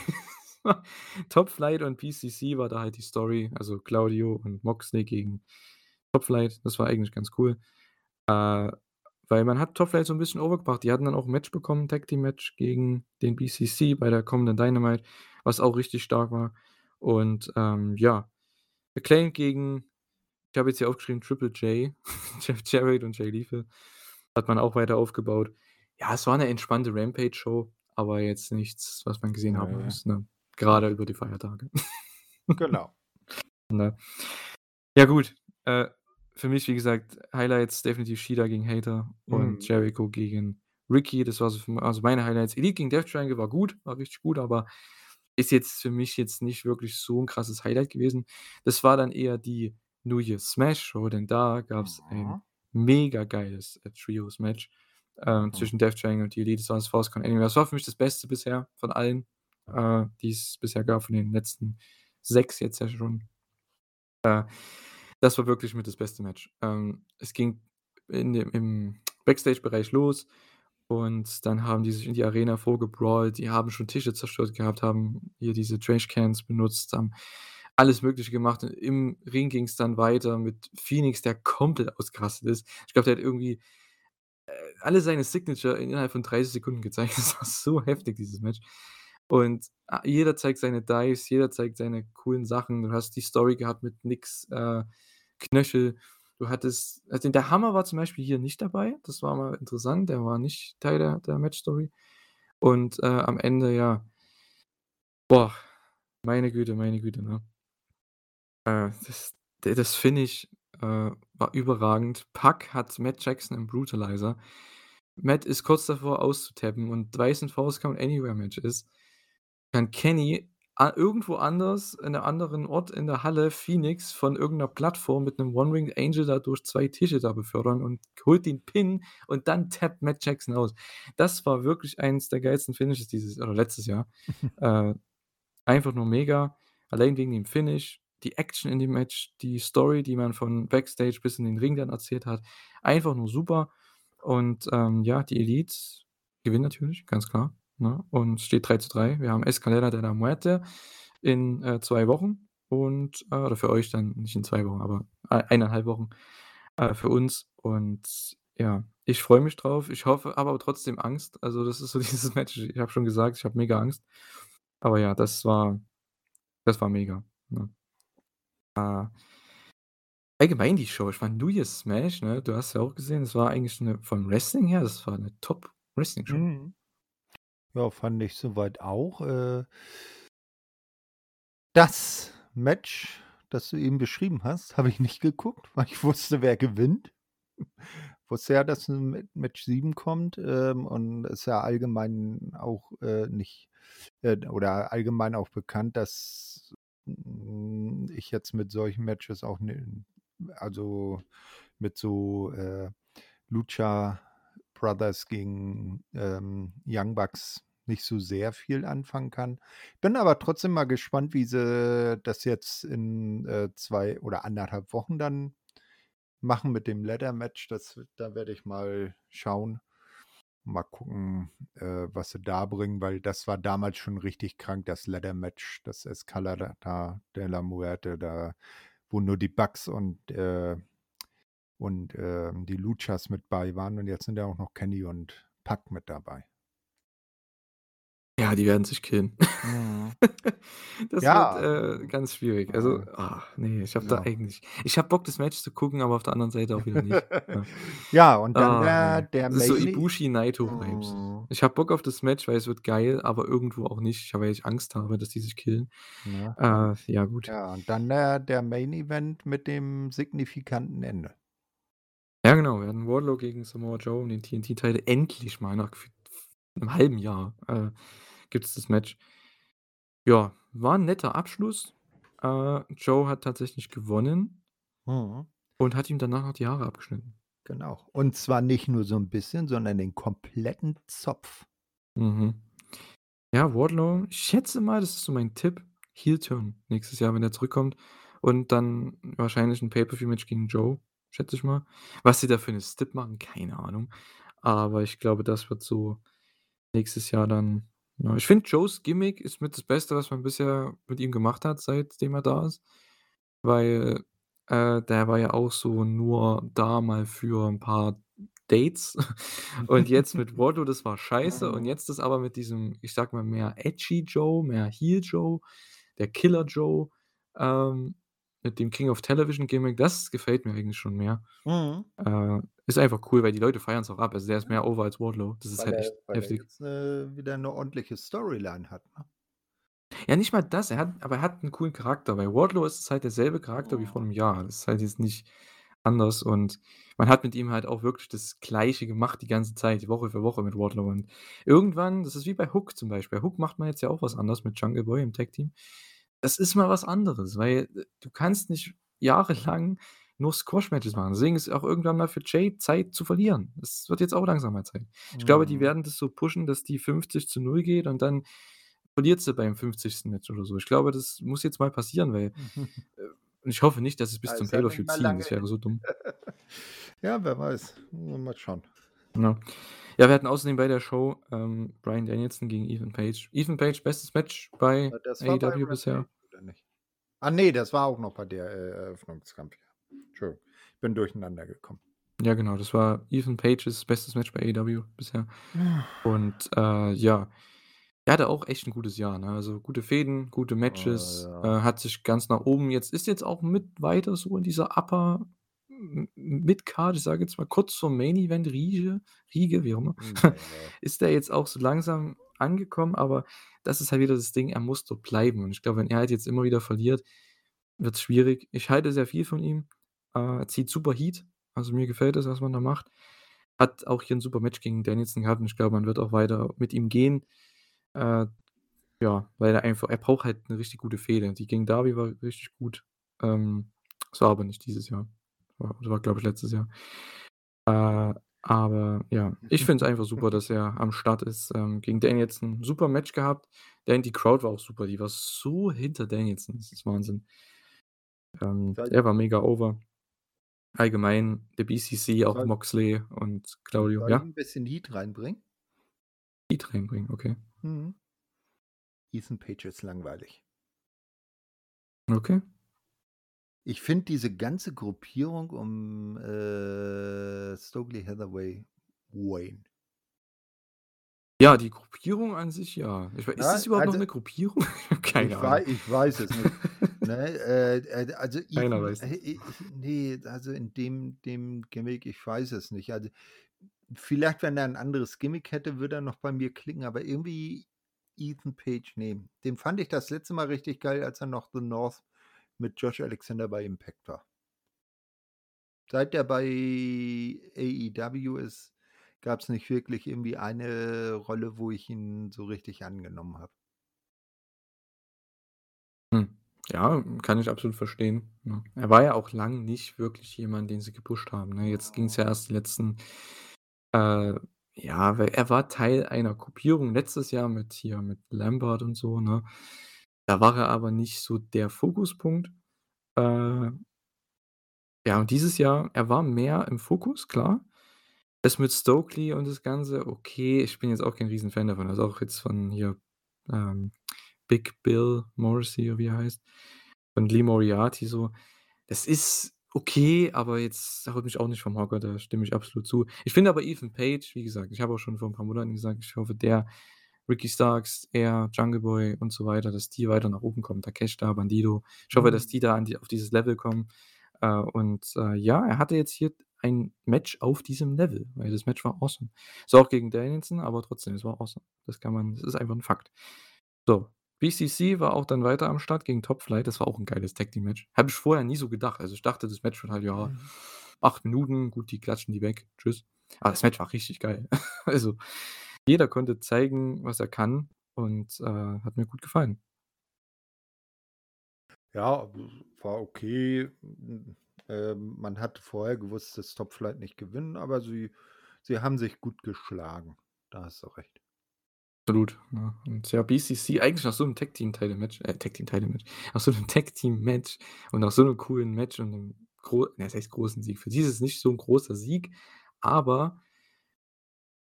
Top Flight und PCC war da halt die Story, also Claudio und Moxley gegen Top Flight. Das war eigentlich ganz cool. Äh, weil man hat Top Flight so 'n bisschen overgebracht. Die hatten dann auch 'n Match bekommen, Tag-Team-Match gegen den BCC bei der kommenden Dynamite, was auch richtig stark war. Und, ähm, ja, Acclaimed gegen ich habe jetzt hier aufgeschrieben Triple J, Jeff Jarrett und Jay Lethal, hat man auch weiter aufgebaut. Ja, es war 'ne entspannte Rampage-Show, aber jetzt nichts, was man gesehen haben muss, ne? Grade über die Feiertage. Genau. Ne? Ja gut, äh, für mich, wie gesagt, Highlights definitiv Shida gegen Hayter und Mhm. Jericho gegen Ricky. Das war so für also meine Highlights. Elite gegen Death Triangle war gut, war richtig gut, aber ist jetzt für mich jetzt nicht wirklich so 'n krasses Highlight gewesen. Das war dann eher die New Year's Smash Show, denn da gab's ein Mhm. mega geiles, äh, Trios-Match, ähm, Mhm. zwischen Death Triangle und die Elite. Das war das Count Anywhere. Das war für mich das Beste bisher von allen, äh, die es bisher gab, von den letzten 6 jetzt ja schon. Äh, das war wirklich mit das beste Match. Ähm, es ging in dem im Backstage-Bereich los und dann haben die sich in die Arena vorgebrawlt. Die haben schon Tische zerstört gehabt, haben hier diese Trashcans benutzt, haben alles Mögliche gemacht. Im Ring ging's dann weiter mit Phoenix, der komplett ausgerastet ist. Ich glaube, der hat irgendwie, äh, alle seine Signature innerhalb von 30 Sekunden gezeigt. Das war so heftig, dieses Match. Und, a jeder zeigt seine Dives, jeder zeigt seine coolen Sachen. Du hast die Story gehabt mit Nicks, äh, Knöchel. Du hattest also, der Hammer war zum Beispiel hier nicht dabei. Das war mal interessant. Der war nicht Teil der der Match-Story. Und, äh, am Ende, ja boah, meine Güte, meine Güte, ne? Äh, das das Finish, äh, war überragend. Pac hat Matt Jackson im Brutalizer. Matt ist kurz davor auszutappen und weil's 'n Falls Count Anywhere Match ist, kann Kenny a irgendwo anders in 'nem anderen Ort in der Halle Phoenix von irgend 'ner Plattform mit 'nem One Winged Angel da durch 2 Tische da befördern und holt den Pin und dann tappt Matt Jackson aus. Das war wirklich eins der geilsten Finishes dieses oder letztes Jahr. Äh, einfach nur mega, allein wegen dem Finish, die Action in dem Match, die Story, die man von Backstage bis in den Ring dann erzählt hat. Einfach nur super. Und, ähm, ja, die Elite gewinnen natürlich, ganz klar, ne? Und es steht 3:3. Wir haben Escalera de la Muerte in, äh, 2 Wochen und äh, oder für euch dann nicht in 2 Wochen, aber ei 1,5 Wochen, äh, für uns. Und ja, ich freue mich drauf. Ich hoffe aber trotzdem Angst. Also, das ist so dieses Match. Ich habe schon gesagt, ich habe mega Angst. Aber ja, das war das war mega, ne? Äh allgemein die Show. Ich fand New Year's Smash, ne, du hast ja auch gesehen, das war eigentlich 'ne vom Wrestling her, das war 'ne Top-Wrestling-Show. Mhm. Ja, fand ich soweit auch, äh Das Match, das du eben beschrieben hast, habe ich nicht geguckt, weil ich wusste, wer gewinnt. Wusste ja, dass 'n Ma Match 7 kommt, ähm, und ist ja allgemein auch, äh, nicht äh, oder allgemein auch bekannt, dass, hm, ich jetzt mit solchen Matches auch ne also, mit so, Lucha Brothers gegen, ähm, Young Bucks nicht so sehr viel anfangen kann. Bin aber trotzdem mal gespannt, wie sie das jetzt in, äh, 2 oder 1,5 Wochen dann machen mit dem Ladder Match. Das da werde ich mal schauen. Mal gucken, äh, was sie da bringen, weil das war damals schon richtig krank, das Ladder Match, das Escalada de la Muerte, da wo nur die Bucks und, äh und, ähm, die Luchas mit bei waren und jetzt sind ja auch noch Kenny und Pac mit dabei. Ja, die werden sich killen. Mhm. Das wird, Ja. äh, ganz schwierig. Also, Mhm. ah, ne, ich habe da Ja. eigentlich ich habe Bock, das Match zu gucken, aber auf der anderen Seite auch wieder nicht, ne? Ja, und dann Ah, der der Das ist so Main E Ibushi-Naito-Vibes. Mhm. Ich habe Bock auf das Match, weil es wird geil, aber irgendwo auch nicht, weil ich Angst habe, dass die sich killen. Ne, Äh, ja gut. ja, und dann der der Main Event mit dem signifikanten Ende. Ja, genau. Wir hatten Wardlow gegen Samoa Joe um den TNT-Title. Endlich mal nach gefühlt 'nem halben Jahr, äh, gibt's das Match. Ja, war 'n netter Abschluss. Äh, Joe hat tatsächlich gewonnen Mhm. und hat ihm danach noch die Haare abgeschnitten. Genau. Und zwar nicht nur so 'n bisschen, sondern den kompletten Zopf. Mhm. Ja, Wardlow, ich schätze mal, das ist so mein Tipp, Heel Turn nächstes Jahr, wenn er zurückkommt und dann wahrscheinlich 'n Pay-per-View-Match gegen Joe, schätze ich mal. Was sie da für 'ne Stip machen, keine Ahnung. Aber ich glaube, das wird so nächstes Jahr dann ja, ich finde, Joes Gimmick ist mit das Beste, was man bisher mit ihm gemacht hat, seitdem er da ist, weil, äh, der war ja auch so nur da mal für 'n paar Dates und jetzt mit Wardlow, das war scheiße und jetzt das aber mit diesem, ich sage mal, mehr edgy Joe, mehr Heel Joe, der Killer Joe, ähm, mit dem King of Television Gimmick, das gefällt mir eigentlich schon mehr. Mhm. Äh, ist einfach cool, weil die Leute feiern's auch ab. Also, der ist mehr over als Wardlow. Das ist Weil halt er echt weil er heftig. jetzt, äh, wieder 'ne ordentliche Storyline hat, ne? Ja, nicht mal das, er hat aber er hat 'n coolen Charakter. Bei Wardlow ist es halt derselbe Charakter wie vor Oh. 'nem Jahr. Das ist halt jetzt nicht anders und man hat mit ihm halt auch wirklich das Gleiche gemacht die ganze Zeit, Woche für Woche mit Wardlow und irgendwann das ist wie bei Hook zum Beispiel. Bei Hook macht man jetzt ja auch was anderes mit Jungle Boy im Tag-Team. Das ist mal was anderes, weil, äh, du kannst nicht jahrelang nur Squash-Matches machen. Deswegen ist auch irgendwann mal für Jay Zeit zu verlieren. Es wird jetzt auch langsam mal Zeit. Ich glaube, die Mhm. werden das so pushen, dass die 50:0 geht und dann verliert sie beim 50. Match oder so. Ich glaube, das muss jetzt mal passieren, weil und ich hoffe nicht, dass sie's bis Ah, zum Pay-per-View ziehen. Das wäre so dumm. Ja, wer weiß. Mal schauen. Ja. Ja, wir hatten außerdem bei der Show, ähm, Bryan Danielson gegen Ethan Page. Ethan Page, bestes Match bei bei AEW bisher. Rampage, oder nicht? Ah, ne, das war auch noch bei der, äh, Eröffnungskampf, ja. Entschuldigung, bin durcheinander gekommen. Ja, genau, das war Ethan Pages bestes Match bei AEW bisher. Und, äh, ja, er hatte auch echt 'n gutes Jahr, ne? Also, gute Fehden, gute Matches, Oh, äh, ja. hat sich ganz nach oben jetzt ist jetzt auch mit weiter so in dieser Upper Mid-Card, ich sage jetzt mal kurz vorm Main Event Riege Riege, wie auch immer, Hm, ja. ist der jetzt auch so langsam angekommen, aber das ist halt wieder das Ding, er muss dort bleiben und ich glaube, wenn er halt jetzt immer wieder verliert, wird's schwierig. Ich halte sehr viel von ihm. Äh, er zieht super Heat, also, mir gefällt das, was man da macht. Hat auch hier 'n super Match gegen Danielson gehabt und ich glaube, man wird auch weiter mit ihm gehen. Äh, ja, weil er einfach er braucht halt 'ne richtig gute Fehde. Die gegen Darby war richtig gut. Ähm, das war aber nicht dieses Jahr. War das war, glaube ich, letztes Jahr. Äh, aber ja, ich finde es einfach super, dass er am Start ist. Ähm, gegen Danielson super Match gehabt. Dan die Crowd war auch super, die war so hinter Danielson, das ist Wahnsinn. Ähm, Seit der war mega over. Allgemein der BCC, auch Soll Moxley und Claudio, soll ja? 'n bisschen Heat reinbringen? Heat reinbringen, okay. Mhm. Ethan Page ist langweilig. Okay. Ich finde diese ganze Gruppierung um, äh, Stokely Hathaway Wayne. Ja, die Gruppierung an sich, ja. Ich ist Ja, das überhaupt noch also 'ne Gruppierung? Ich habe keine ich Ahnung. ich weiß es nicht, ne? Äh, äh, also, Keiner Ethan weiß äh, das. i ne, also, in dem dem Gimmick, ich weiß es nicht. Also, vielleicht, wenn er 'n anderes Gimmick hätte, würde er noch bei mir klicken, aber irgendwie Ethan Page, ne. Den fand ich das letzte Mal richtig geil, als er noch The North mit Josh Alexander bei Impact war. Seit der bei AEW ist, gab's nicht wirklich irgendwie eine Rolle, wo ich ihn so richtig angenommen habe. Hm, ja, kann ich absolut verstehen, ne? Er war ja auch lang nicht wirklich jemand, den sie gepusht haben, ne? Jetzt ging's ja erst die letzten äh, ja, weil er war Teil einer Gruppierung letztes Jahr mit hier mit Lambert und so, ne? Da war er aber nicht so der Fokuspunkt. Äh ja, und dieses Jahr er war mehr im Fokus, klar. Das mit Stokely und das Ganze, okay, ich bin jetzt auch kein Riesenfan davon. Also, auch jetzt von hier, ähm, Big Bill Morrissey wie er heißt und Lee Moriarty so. Das ist okay, aber jetzt haut mich auch nicht vom Hocker, da stimme ich absolut zu. Ich finde aber Ethan Page, wie gesagt, ich habe auch schon vor 'n paar Monaten gesagt, ich hoffe, der, Ricky Starks, er, Jungle Boy und so weiter, dass die weiter nach oben kommen, Takeshita, Bandido. Ich hoffe, dass Mhm. die da die auf dieses Level kommen. Äh, und, äh, ja, er hatte jetzt hier ein Match auf diesem Level, weil das Match war awesome. Ist auch gegen Danielson, aber trotzdem, es war awesome. Das kann man das ist einfach 'n Fakt. So, BCC war auch dann weiter am Start gegen Top Flight. Das war auch 'n geiles Tag-Team-Match. Habe ich vorher nie so gedacht. Also, ich dachte, das Match wird halt, ja, Mhm. 8 Minuten, gut, die klatschen die weg, tschüss. Aber das Match war richtig geil. Also, jeder konnte zeigen, was er kann und, äh, hat mir gut gefallen. Ja, war okay. Hm, ähm, man hatte vorher gewusst, dass Top Flight nicht gewinnen, aber sie sie haben sich gut geschlagen. Da hast du recht. Absolut, ne? Und ja, BCC eigentlich nach so 'nem Tag-Team-Title-Match äh, Tag-Team-Title-Match, nach so 'nem Tag-Team-Match und nach so 'nem coolen Match und 'nem gro ne, was heißt großen Sieg? Für die ist es nicht so 'n großer Sieg, aber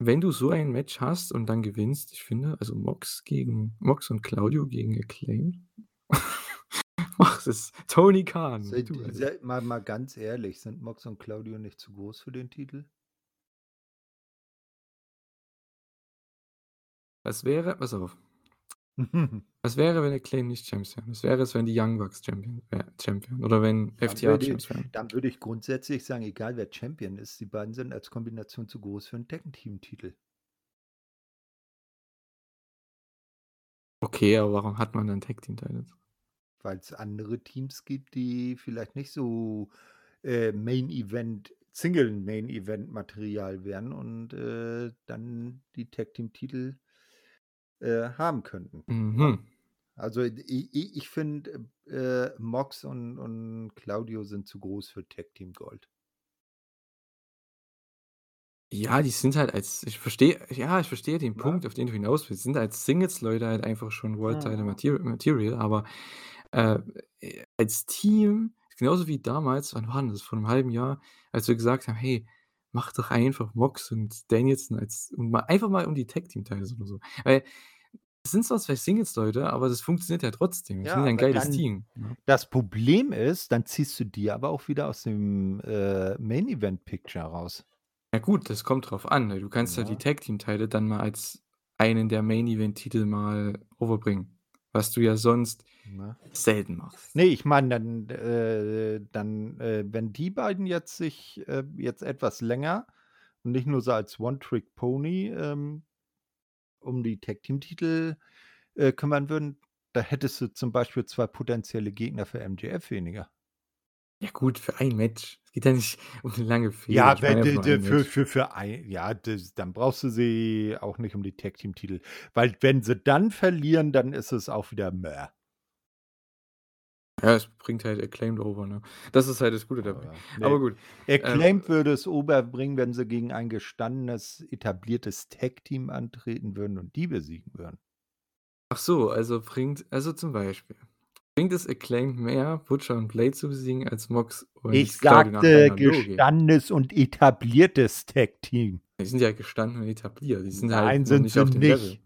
wenn du so ein Match hast und dann gewinnst ich finde, also, Mox gegen Mox und Claudio gegen Acclaimed? Mach es, Tony Khan, Sind du Alter. se mal mal ganz ehrlich, sind Mox und Claudio nicht zu groß für den Titel? Was wäre pass auf. Was wäre, wenn Acclaimed nicht Champs wären? Was wäre es, wenn die Young Bucks Champion wä Champ wären oder wenn Dann FTR würde Champs wären? dann würde ich grundsätzlich sagen, egal wer Champion ist, die beiden sind als Kombination zu groß für 'n Tag-Team-Titel. Okay, aber warum hat man dann Tag Team Titles? Weil's andere Teams gibt, die vielleicht nicht so, äh, Main Event Single Main Event Material wären und, äh, dann die Tag Team Titel äh, haben könnten? Mhm. Also, i i ich finde, äh, Mox und und Claudio sind zu groß für Tag Team Gold. Ja, die sind halt als ich verstehe ja, ich verstehe den Ne? Punkt, auf den du hinaus willst. Die sind als Singles-Leute halt einfach schon World Title Mhm. Mater Material, aber, äh, als Team, genauso wie damals, wann war das, vor 'nem halben Jahr, als wir gesagt haben: „Hey, mach doch einfach Mox und Danielson als und mal einfach mal um die Tag Team Titles oder so.“ Weil es sind zwar 2 Singles-Leute, aber das funktioniert ja trotzdem. Die sind Ja, ja 'n aber geiles dann Team, ne? das Problem ist, dann ziehst du die aber auch wieder aus dem, äh, Main Event Picture raus. Ja gut, das kommt drauf an, ne? Du kannst ja die Ne? Tag Team Title dann mal als einen der Main Event Titel mal over bringen, was du ja sonst Ne? selten machst. Ne, ich meine dann äh, dann, äh, wenn die beiden jetzt sich, äh, jetzt etwas länger und nicht nur so als One Trick Pony, ähm, um die Tag Team Titel, äh, kümmern würden, da hättest du zum Beispiel 2 potenzielle Gegner für MJF weniger. Ja gut, für ein Match. Es geht ja nicht um 'ne lange Fehde. Ja, Ich ein für Match. für für ei ja, das dann brauchst du sie auch nicht um die Tag Team Titel, weil wenn sie dann verlieren, dann ist es auch wieder mäh. Ja, es bringt halt Acclaimed over, ne? Das ist halt das Gute dabei. Aber ne. gut, ähm Acclaimed würde es over bringen, wenn sie gegen ein gestandenes, etabliertes Tag Team antreten würden und die besiegen würden. Ach so, also bringt also zum Beispiel, bringt es Acclaimed mehr, Butcher und Blade zu besiegen, als Mox Ich und nach sagte gestandenes und etabliertes Tag Team. Die sind ja gestanden und etabliert. Die sind halt Nein, noch sind nicht sie auf dem Level. nicht.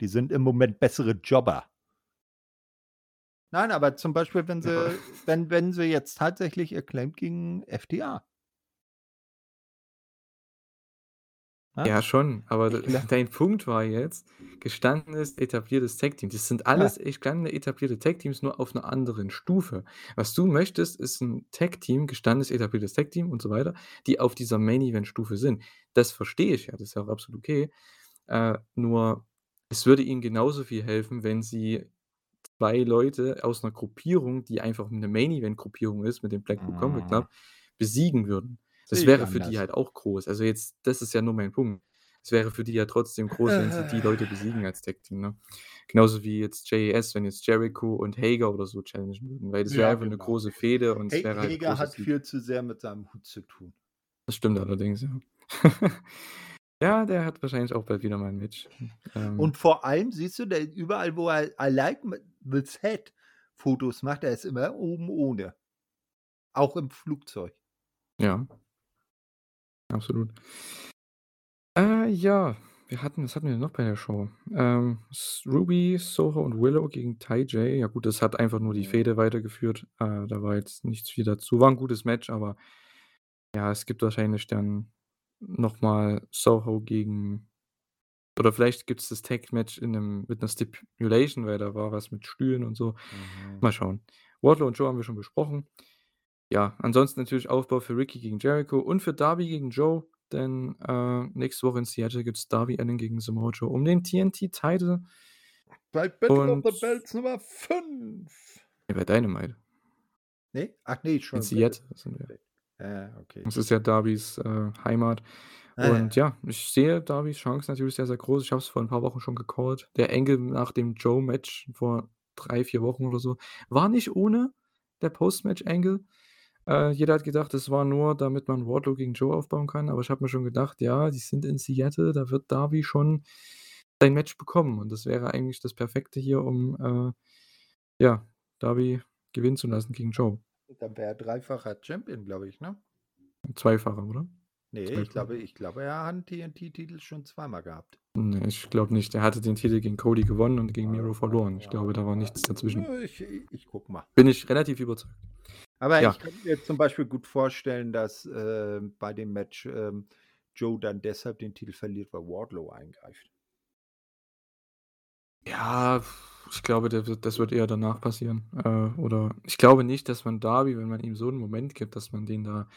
Die sind im Moment bessere Jobber. Nein, aber zum Beispiel, wenn Ja. sie wenn wenn sie jetzt tatsächlich Acclaimed gegen FDA Ne? Ja, schon, aber dein Punkt war jetzt, gestandenes, etabliertes Tag Team. Das sind Ja. alles gestandene, etablierte Tag Teams, nur auf 'ner anderen Stufe. Was du möchtest, ist 'n Tag Team, gestandenes, etabliertes Tag Team und so weiter, die auf dieser Main Event Stufe sind. Das verstehe ich ja, das ist ja auch absolut okay. Äh, nur es würde ihnen genauso viel helfen, wenn sie 2 Leute aus 'ner Gruppierung, die einfach 'ne Main Event Gruppierung ist, mit dem Blackpool Combat Mhm. Club, besiegen würden. Das wäre für die halt auch groß. Also jetzt das ist ja nur mein Punkt. Es wäre für die ja trotzdem groß, wenn sie die Leute besiegen als Tag Team, ne? Genauso wie jetzt JAS, wenn jetzt Jericho und Hager oder so challengen würden, weil das wäre Ja, einfach genau. große Fehde und wäre halt Hager hat Sieg. viel zu sehr mit seinem Hut zu tun. Das stimmt allerdings, ja. Ja, der hat wahrscheinlich auch bald wieder mal 'n Match. Ähm Und vor allem siehst du, der überall, wo er I like this head Fotos macht, er ist immer oben ohne. Auch im Flugzeug. Ja. Absolut. Äh, ja, wir hatten was hatten wir denn noch bei der Show? Ähm, S Ruby, Soho und Willow gegen Tay-J. Ja gut, das hat einfach nur die Mhm. Fehde weitergeführt. Äh, da war jetzt nichts viel dazu. War 'n gutes Match, aber ja, es gibt wahrscheinlich dann noch mal Soho gegen oder vielleicht gibt's das Tag-Match in mit 'ner Stipulation, weil da war was mit Stühlen und so. Mhm. Mal schauen. Wardlow und Joe haben wir schon besprochen. Ja, ansonsten natürlich Aufbau für Ricky gegen Jericho und für Darby gegen Joe, denn, äh, nächste Woche in Seattle gibt's Darby Allin gegen Samoa Joe um den TNT-Title. Bei Battle of Und the Belts Nummer 5. Ja, bei Dynamite. Ne? Ach ne, In schon Seattle sind wir. Ja, okay. Das ist ja Darbys, äh, Heimat. Ah, ja. Und ja, ich sehe Darbys Chance natürlich sehr, sehr groß. Ich habe es vor 'n paar Wochen schon gecallt. Der Angle nach dem Joe-Match vor 3, 4 Wochen oder so war nicht ohne, der Post-Match-Angle. Äh, jeder hat gedacht, das war nur, damit man Wardlow gegen Joe aufbauen kann, aber ich habe mir schon gedacht: „Ja, die sind in Seattle, da wird Darby schon sein Match bekommen.“ Und das wäre eigentlich das Perfekte hier, um, äh, ja, Darby gewinnen zu lassen gegen Joe. Dann wäre er dreifacher Champion, glaube ich, ne? Zweifacher, oder? Ne, ich glaube ich glaube, er hat 'n TNT-Titel schon zweimal gehabt. Ne, ich glaube nicht. Der hatte den Titel gegen Cody gewonnen und gegen Miro Ja, verloren. Ich glaube, da war nichts dazwischen. Ich ich gucke mal. Bin ich relativ überzeugt. Aber Ja. ich könnte mir zum Beispiel gut vorstellen, dass, äh, bei dem Match, ähm, Joe dann deshalb den Titel verliert, weil Wardlow eingreift. Ja, ich glaube, das wird eher danach passieren. Äh, oder ich glaube nicht, dass man Darby, wenn man ihm so 'n Moment gibt, dass man den da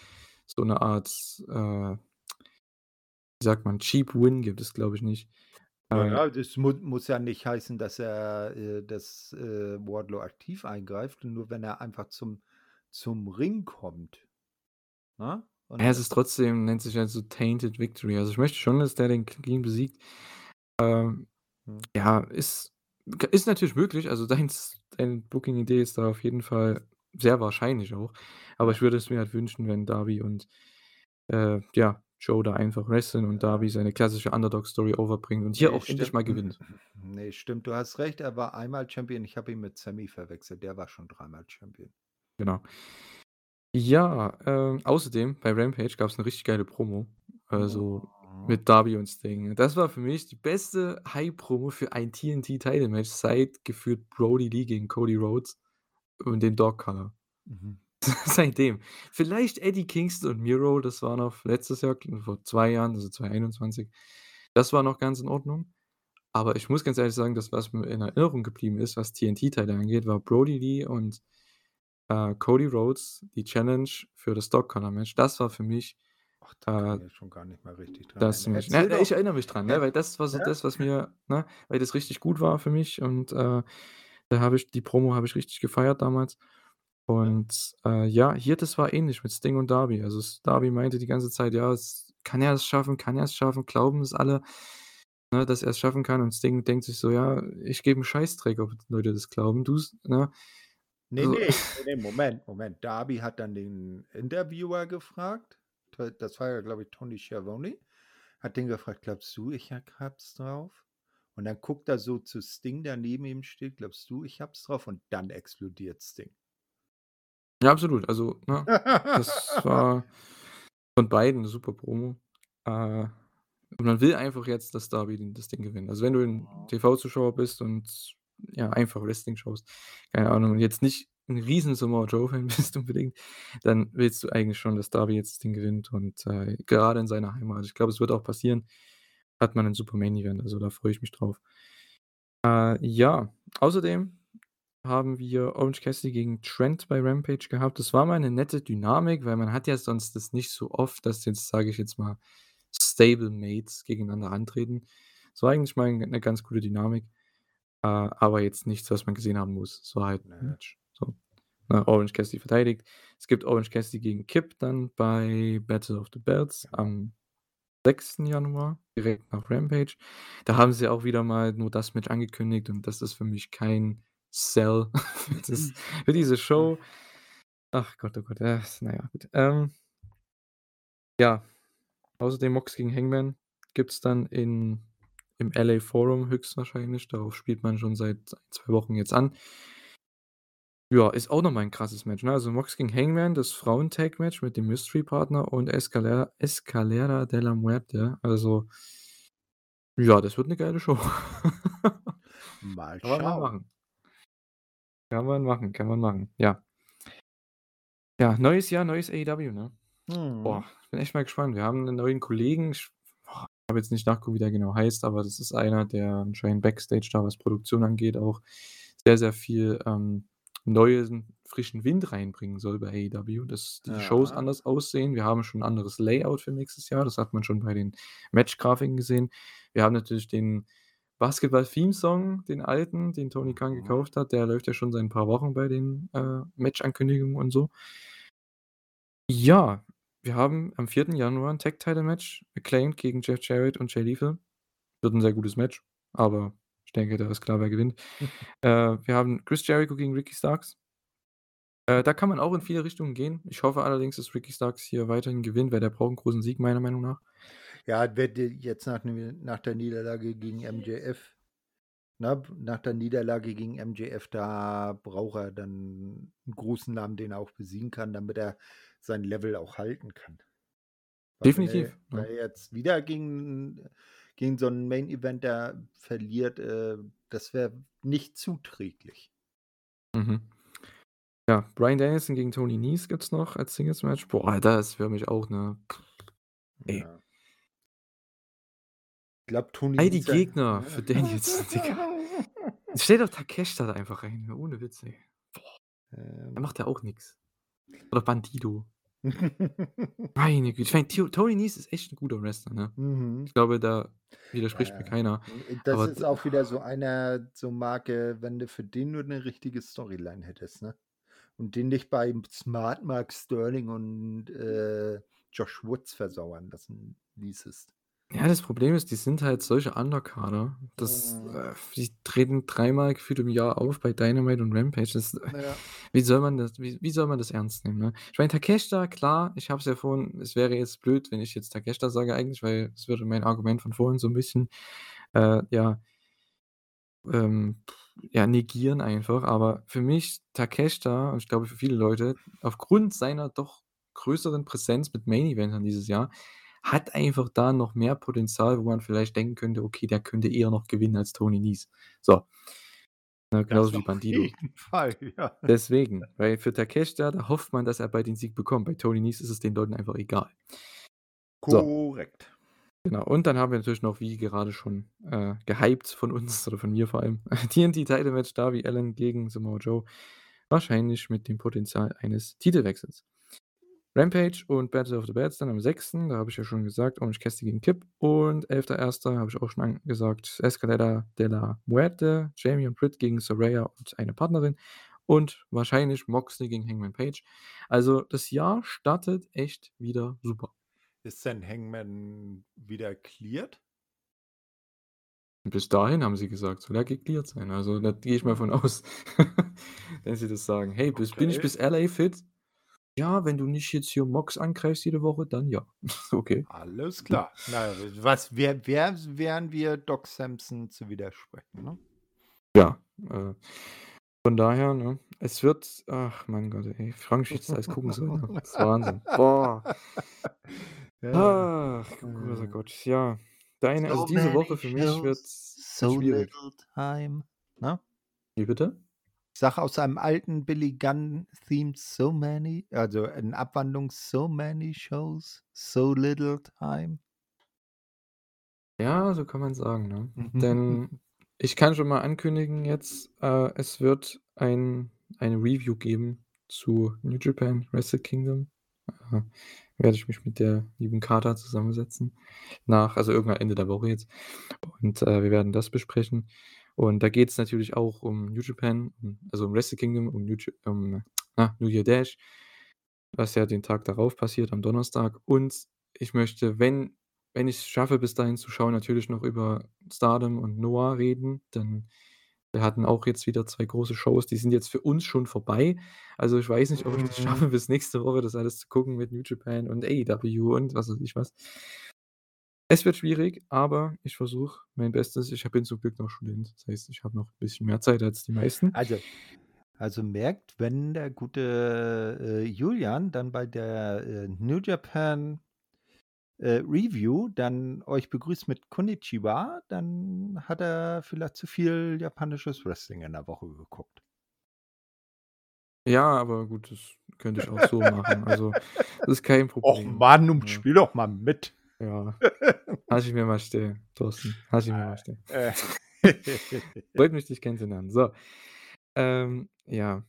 so 'ne Art, äh wie sagt man, Cheap Win gibt, das glaube ich nicht. Ja, Äh ja, das mu muss ja nicht heißen, dass er äh, dass, äh, Wardlow aktiv eingreift, nur wenn er einfach zum zum Ring kommt, ne? Ja, es das ist trotzdem nennt sich halt so Tainted Victory. Also, ich möchte schon, dass der den Clean besiegt. Ähm, Mhm. ja, ist ist natürlich möglich. Also, deine Booking-Idee ist da auf jeden Fall sehr wahrscheinlich auch. Aber ich würde es mir halt wünschen, wenn Darby und, äh, ja, Joe da einfach wresteln und. Darby seine klassische Underdog-Story overbringt und hier Ne, auch endlich stimmt. mal gewinnt. Ne, stimmt, du hast recht, er war einmal Champion. Ich habe ihn mit Sammy verwechselt. Der war schon dreimal Champion. Genau. Ja, ähm, außerdem bei Rampage gab's 'ne richtig geile Promo, also, Mhm. mit Darby und Sting. Das war für mich die beste Hype-Promo für ein TNT-Title-Match seit gefühlt Brodie Lee gegen Cody Rhodes und den Dog Collar. Mhm. Seitdem. Vielleicht Eddie Kingston und Miro, das war noch letztes Jahr, vor 2 Jahren, also 2021. Das war noch ganz in Ordnung. Aber ich muss ganz ehrlich sagen, das, was mir in Erinnerung geblieben ist, was TNT-Title angeht, war Brodie Lee und, äh, Cody Rhodes, die Challenge für das Dog Collar Match. Das war für mich, Ach, da äh ich mich schon gar nicht mehr richtig dran das erinnern. Match. Ne, ich erinnere mich dran, ne, weil das war so ja? das, was mir ne, weil das richtig gut war für mich und, äh, da habe ich die Promo habe ich richtig gefeiert damals. Und, äh, ja, hier, das war ähnlich mit Sting und Darby. Also, Darby meinte die ganze Zeit: „Ja, es kann er es schaffen? Kann er es schaffen? Glauben es alle, ne, dass er es schaffen kann?“ Und Sting denkt sich so: „Ja, ich gebe 'n Scheißdreck, ob Leute das glauben. Du's ne?“ Ne, So ne, ne, ne, Moment, Moment. Darby hat dann den Interviewer gefragt. Das war ja, glaube ich, Tony Schiavone. Hat den gefragt: „Glaubst du, ich ha habe es drauf?“ Und dann guckt er so zu Sting, der neben ihm steht: „Glaubst du, ich habe es drauf?“ Und dann explodiert Sting. Ja, absolut. Also, ne, das war von beiden 'ne super Promo. Äh, und man will einfach jetzt, dass Darby das Ding gewinnt. Also, wenn du 'n Mhm. TV-Zuschauer bist und, ja, einfach Wrestling schaust, keine Ahnung, und jetzt nicht 'n riesen Samoa Joe-Fan bist unbedingt, dann willst du eigentlich schon, dass Darby jetzt das Ding gewinnt und, äh, gerade in seiner Heimat. Ich glaube, es wird auch passieren. Hat man 'n super Main Event, also, da freue ich mich drauf. Äh, ja, außerdem haben wir Orange Cassidy gegen Trent bei Rampage gehabt. Das war mal 'ne nette Dynamik, weil man hat ja sonst das nicht so oft, dass jetzt, sage ich jetzt mal, Stablemates gegeneinander antreten. Es war eigentlich mal 'ne ganz gute Dynamik, äh, aber jetzt nichts, was man gesehen haben muss. War halt 'n Ne. Match, so. Ne, Orange Cassidy verteidigt. Es gibt Orange Cassidy gegen Kip dann bei Battle of the Belts am 6. Januar, direkt nach Rampage. Da haben sie auch wieder mal nur das Match angekündigt und das ist für mich kein Sell für das für diese Show. Ach Gott, oh Gott, äh, na ja, gut. Ähm ja, außerdem Mox gegen Hangman gibt's dann in im LA Forum höchstwahrscheinlich. Darauf spielt man schon seit 1, 2 Wochen jetzt an. Ja, ist auch noch mal 'n krasses Match, ne? Also, Mox gegen Hangman, das Frauen-Tag-Match mit dem Mystery-Partner und Escalera Escalera de la Muerte. Also ja, das wird 'ne geile Show. Mal Kann man schauen. machen. Kann man machen, kann man machen, ja. Ja, neues Jahr, neues AEW, ne? Boah, Mhm. ich bin echt mal gespannt. Wir haben 'nen neuen Kollegen. Ich boah, habe jetzt nicht nachgeguckt, wie der genau heißt, aber das ist einer, der anscheinend Backstage da, was Produktion angeht, auch sehr, sehr viel, ähm, neuen, frischen Wind reinbringen soll bei AEW, dass die Shows Ja. anders aussehen. Wir haben schon 'n anderes Layout für nächstes Jahr. Das hat man schon bei den Matchgrafiken gesehen. Wir haben natürlich den Basketball-Theme-Song, den alten, den Tony Khan Mhm. gekauft hat. Der läuft ja schon seit 'n paar Wochen bei den, äh, Matchankündigungen und so. Ja, wir haben am 4. Januar 'n Tag-Title-Match, Acclaimed gegen Jeff Jarrett und Jay Lethal. Wird 'n sehr gutes Match, aber ich denke, da ist klar, wer gewinnt. Äh, wir haben Chris Jericho gegen Ricky Starks. Äh, da kann man auch in viele Richtungen gehen. Ich hoffe allerdings, dass Ricky Starks hier weiterhin gewinnt, weil der braucht 'n großen Sieg meiner Meinung nach. Ja, wird jetzt nach 'nem nach der Niederlage gegen MJF ne, nach der Niederlage gegen MJF, da braucht er dann 'n großen Namen, den er auch besiegen kann, damit er sein Level auch halten kann. Weil er Definitiv, wenn ne? er jetzt wieder gegen gegen so 'n Main-Eventer verliert, äh, das wäre nicht zuträglich. Mhm. Ja, Bryan Danielson gegen Tony Nese gibt's noch als Singles-Match. Boah, das ist für mich auch, ne ey. Ja. Ich glaube, Tony All die Gegner für Danielson, Digga. Stell doch Takeshita da einfach rein, ohne Witz, ey. Boah. Da Ähm macht er auch nix. Oder Bandido. Meine Güte, ich meine, Tony Nese ist echt 'n guter Wrestler, ne? Mhm. Ich glaube, da widerspricht mir Ja, keiner. hm, das Aber ist auch wieder so einer so Marke, wenn du für den nur 'ne richtige Storyline hättest, ne? Und den nicht beim Smart Mark Sterling und, äh, Josh Woods versauern lassen ließest. Ja, das Problem ist, die sind halt solche Undercarder. Das Mhm. äh, die treten dreimal gefühlt im Jahr auf bei Dynamite und Rampage. Das Ja. wie soll man das wie wie soll man das ernst nehmen, ne? Ich meine, Takeshita, klar, ich habe es ja vorhin es wäre jetzt blöd, wenn ich jetzt Takeshita sage eigentlich, weil es würde mein Argument von vorhin so 'n bisschen, äh, ja ähm, ja, negieren einfach. Aber für mich Takeshita und ich glaube für viele Leute, aufgrund seiner doch größeren Präsenz mit Main-Eventern dieses Jahr, hat einfach da noch mehr Potenzial, wo man vielleicht denken könnte: „Okay, der könnte eher noch gewinnen als Tony Nese.“ So. Das genauso wie auf Bandido. jeden Fall, ja. Deswegen, weil für Takeshita, da hofft man, dass er bald den Sieg bekommt. Bei Tony Nese ist es den Leuten einfach egal. So. Korrekt. Genau. Und dann haben wir natürlich noch, wie gerade schon, äh, gehypt von uns oder von mir vor allem, TNT Title Match Darby Allin gegen Samoa Joe, wahrscheinlich mit dem Potenzial eines Titelwechsels. Rampage und Battle of the Belts dann am 6., da habe ich ja schon gesagt, Orange Cassidy gegen Kip und 11.1. habe ich auch schon angesagt, Escalera de la Muerte, Jamie und Britt gegen Saraya und eine Partnerin und wahrscheinlich Moxley gegen Hangman Page. Also, das Jahr startet echt wieder super. Ist denn Hangman wieder cleared? Bis dahin haben sie gesagt, soll er gecleared sein. Also, da gehe ich mal von aus, wenn sie das sagen: „Hey, bis bin ich Okay. bis LA fit?“ „Ja, wenn du nicht jetzt hier Mox angreifst jede Woche, dann ja.“ Okay. Alles klar. Na, was wer wer wären wir Doc Sampson zu widersprechen, ne? Ja, äh, von daher, ne? Es wird ach, mein Gott, ey, ich frage mich, das alles gucken soll, ne? Das ist Wahnsinn. Boah. Ja. Ach, großer Mhm. Gott. Ja, deine also, So diese Woche für mich wird so schwierig. little time, ne? Wie bitte? Sage aus einem alten Billy Gunn Theme: „So many“ also, in Abwandlung: „So many shows, so little time.“ Ja, so kann man's sagen, ne? Denn ich kann schon mal ankündigen jetzt, äh, es wird ein eine Review geben zu New Japan Wrestle Kingdom. Äh, werde ich mich mit der lieben Carta zusammensetzen nach also, irgendwann Ende der Woche jetzt. Und, äh, wir werden das besprechen. Und da geht's natürlich auch um New Japan, also, um Wrestle Kingdom, um New um, na, New Year Dash, was ja den Tag darauf passiert, am Donnerstag. Und ich möchte, wenn wenn ich's schaffe, bis dahin zu schauen, natürlich noch über Stardom und Noah reden, denn wir hatten auch jetzt wieder 2 große Shows, die sind jetzt für uns schon vorbei. Also, ich weiß nicht, ob ich das Mhm. schaffe, bis nächste Woche das alles zu gucken mit New Japan und AEW und was weiß ich was. Es wird schwierig, aber ich versuche mein Bestes. Ich bin zum Glück noch Student. Das heißt, ich habe noch 'n bisschen mehr Zeit als die meisten. Also also, merkt, wenn der gute, äh, Julian dann bei der, äh, New Japan, äh, Review dann euch begrüßt mit Konnichiwa, dann hat er vielleicht zu viel japanisches Wrestling in der Woche geguckt. Ja, aber gut, das könnte ich auch so machen. Also, das ist kein Och Problem. Mann, nun Ja. spiel doch mal mit. Ja. Hashimemashite, Thorsten. Hashimemashite. Äh. Freut mich, dich kennenzulernen. So. Ähm, ja.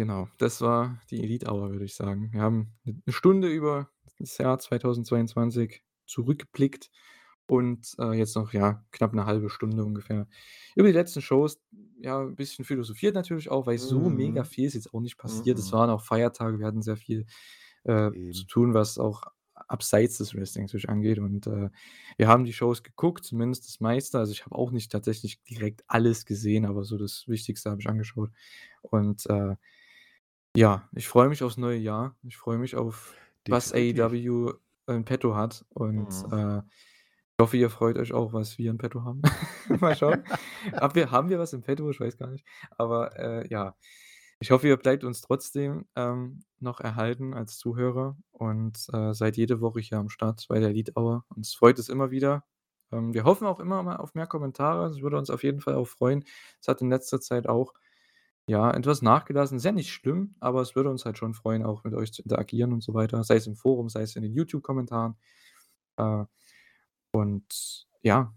Genau, das war die Elite Hour, würde ich sagen. Wir haben 'ne 'ne Stunde über das Jahr 2022 zurückgeblickt und, äh, jetzt noch, ja, knapp 'ne 1/2 Stunde ungefähr über die letzten Shows, ja, 'n bisschen philosophiert natürlich auch, weil so mega Mhm. viel ist jetzt auch nicht passiert. Es Mhm. waren auch Feiertage, wir hatten sehr viel, äh, zu tun, was auch abseits des Wrestlings natürlich angeht und, äh, wir haben die Shows geguckt, zumindest das meiste. Also, ich habe auch nicht tatsächlich direkt alles gesehen, aber so das Wichtigste habe ich angeschaut. Und, äh, ja, ich freue mich aufs neue Jahr. Ich freue mich auf, was Definitiv. AEW in petto hat und, Mhm. äh, ich hoffe, ihr freut euch auch, was wir in petto haben. Mal schauen. Haben wir haben wir was in petto? Ich weiß gar nicht. Aber, äh, ja, ich hoffe, ihr bleibt uns trotzdem, ähm, noch erhalten als Zuhörer und, äh, seid jede Woche hier am Start bei der Elite Hour. Uns freut es immer wieder. Ähm, wir hoffen auch immer mal auf mehr Kommentare. Das würde uns auf jeden Fall auch freuen. Es hat in letzter Zeit auch, ja, etwas nachgelassen. Ist ja nicht schlimm, aber es würde uns halt schon freuen, auch mit euch zu interagieren und so weiter, sei es im Forum, sei es in den YouTube-Kommentaren. Äh, und ja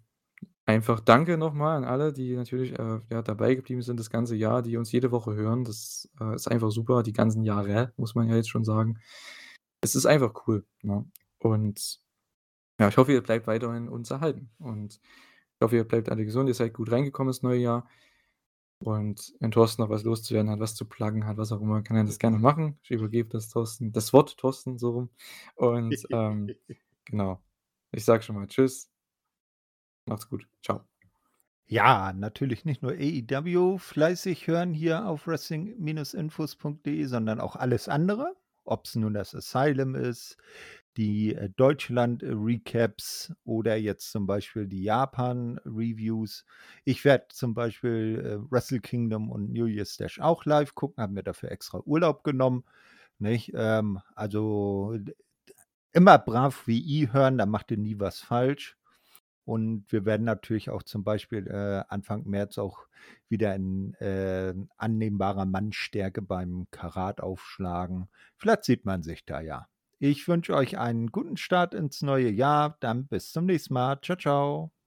Einfach danke noch mal an alle, die natürlich, äh, ja, dabei geblieben sind das ganze Jahr, die uns jede Woche hören. Das, äh, ist einfach super, die ganzen Jahre, muss man ja jetzt schon sagen. Es ist einfach cool, ne? Und ja, ich hoffe, ihr bleibt weiterhin uns erhalten. Und ich hoffe, ihr bleibt alle gesund, ihr seid gut reingekommen ins neue Jahr. Und wenn Thorsten noch was loszuwerden hat, was zu pluggen hat, was auch immer, kann er das gerne machen. Ich übergebe das Thorsten das Wort Thorsten so rum. Und, ähm, genau. Ich sage schon mal tschüss. Macht's gut. Tschau. Ja, natürlich nicht nur AEW fleißig hören hier auf wrestling-infos.de, sondern auch alles andere. Ob's nun das Asylum ist, die, äh, Deutschland-Recaps oder jetzt zum Beispiel die Japan-Reviews. Ich werde zum Beispiel, äh, Wrestle Kingdom und New Year's Dash auch live gucken, habe mir dafür extra Urlaub genommen, nicht? Ähm, also, immer brav WI hören, da macht ihr nie was falsch. Und wir werden natürlich auch zum Beispiel, äh, Anfang März auch wieder in, äh, annehmbarer Mannstärke beim Karat aufschlagen. Vielleicht sieht man sich da ja. Ich wünsche euch einen guten Start ins neue Jahr. Dann bis zum nächsten Mal. Tschau, tschau.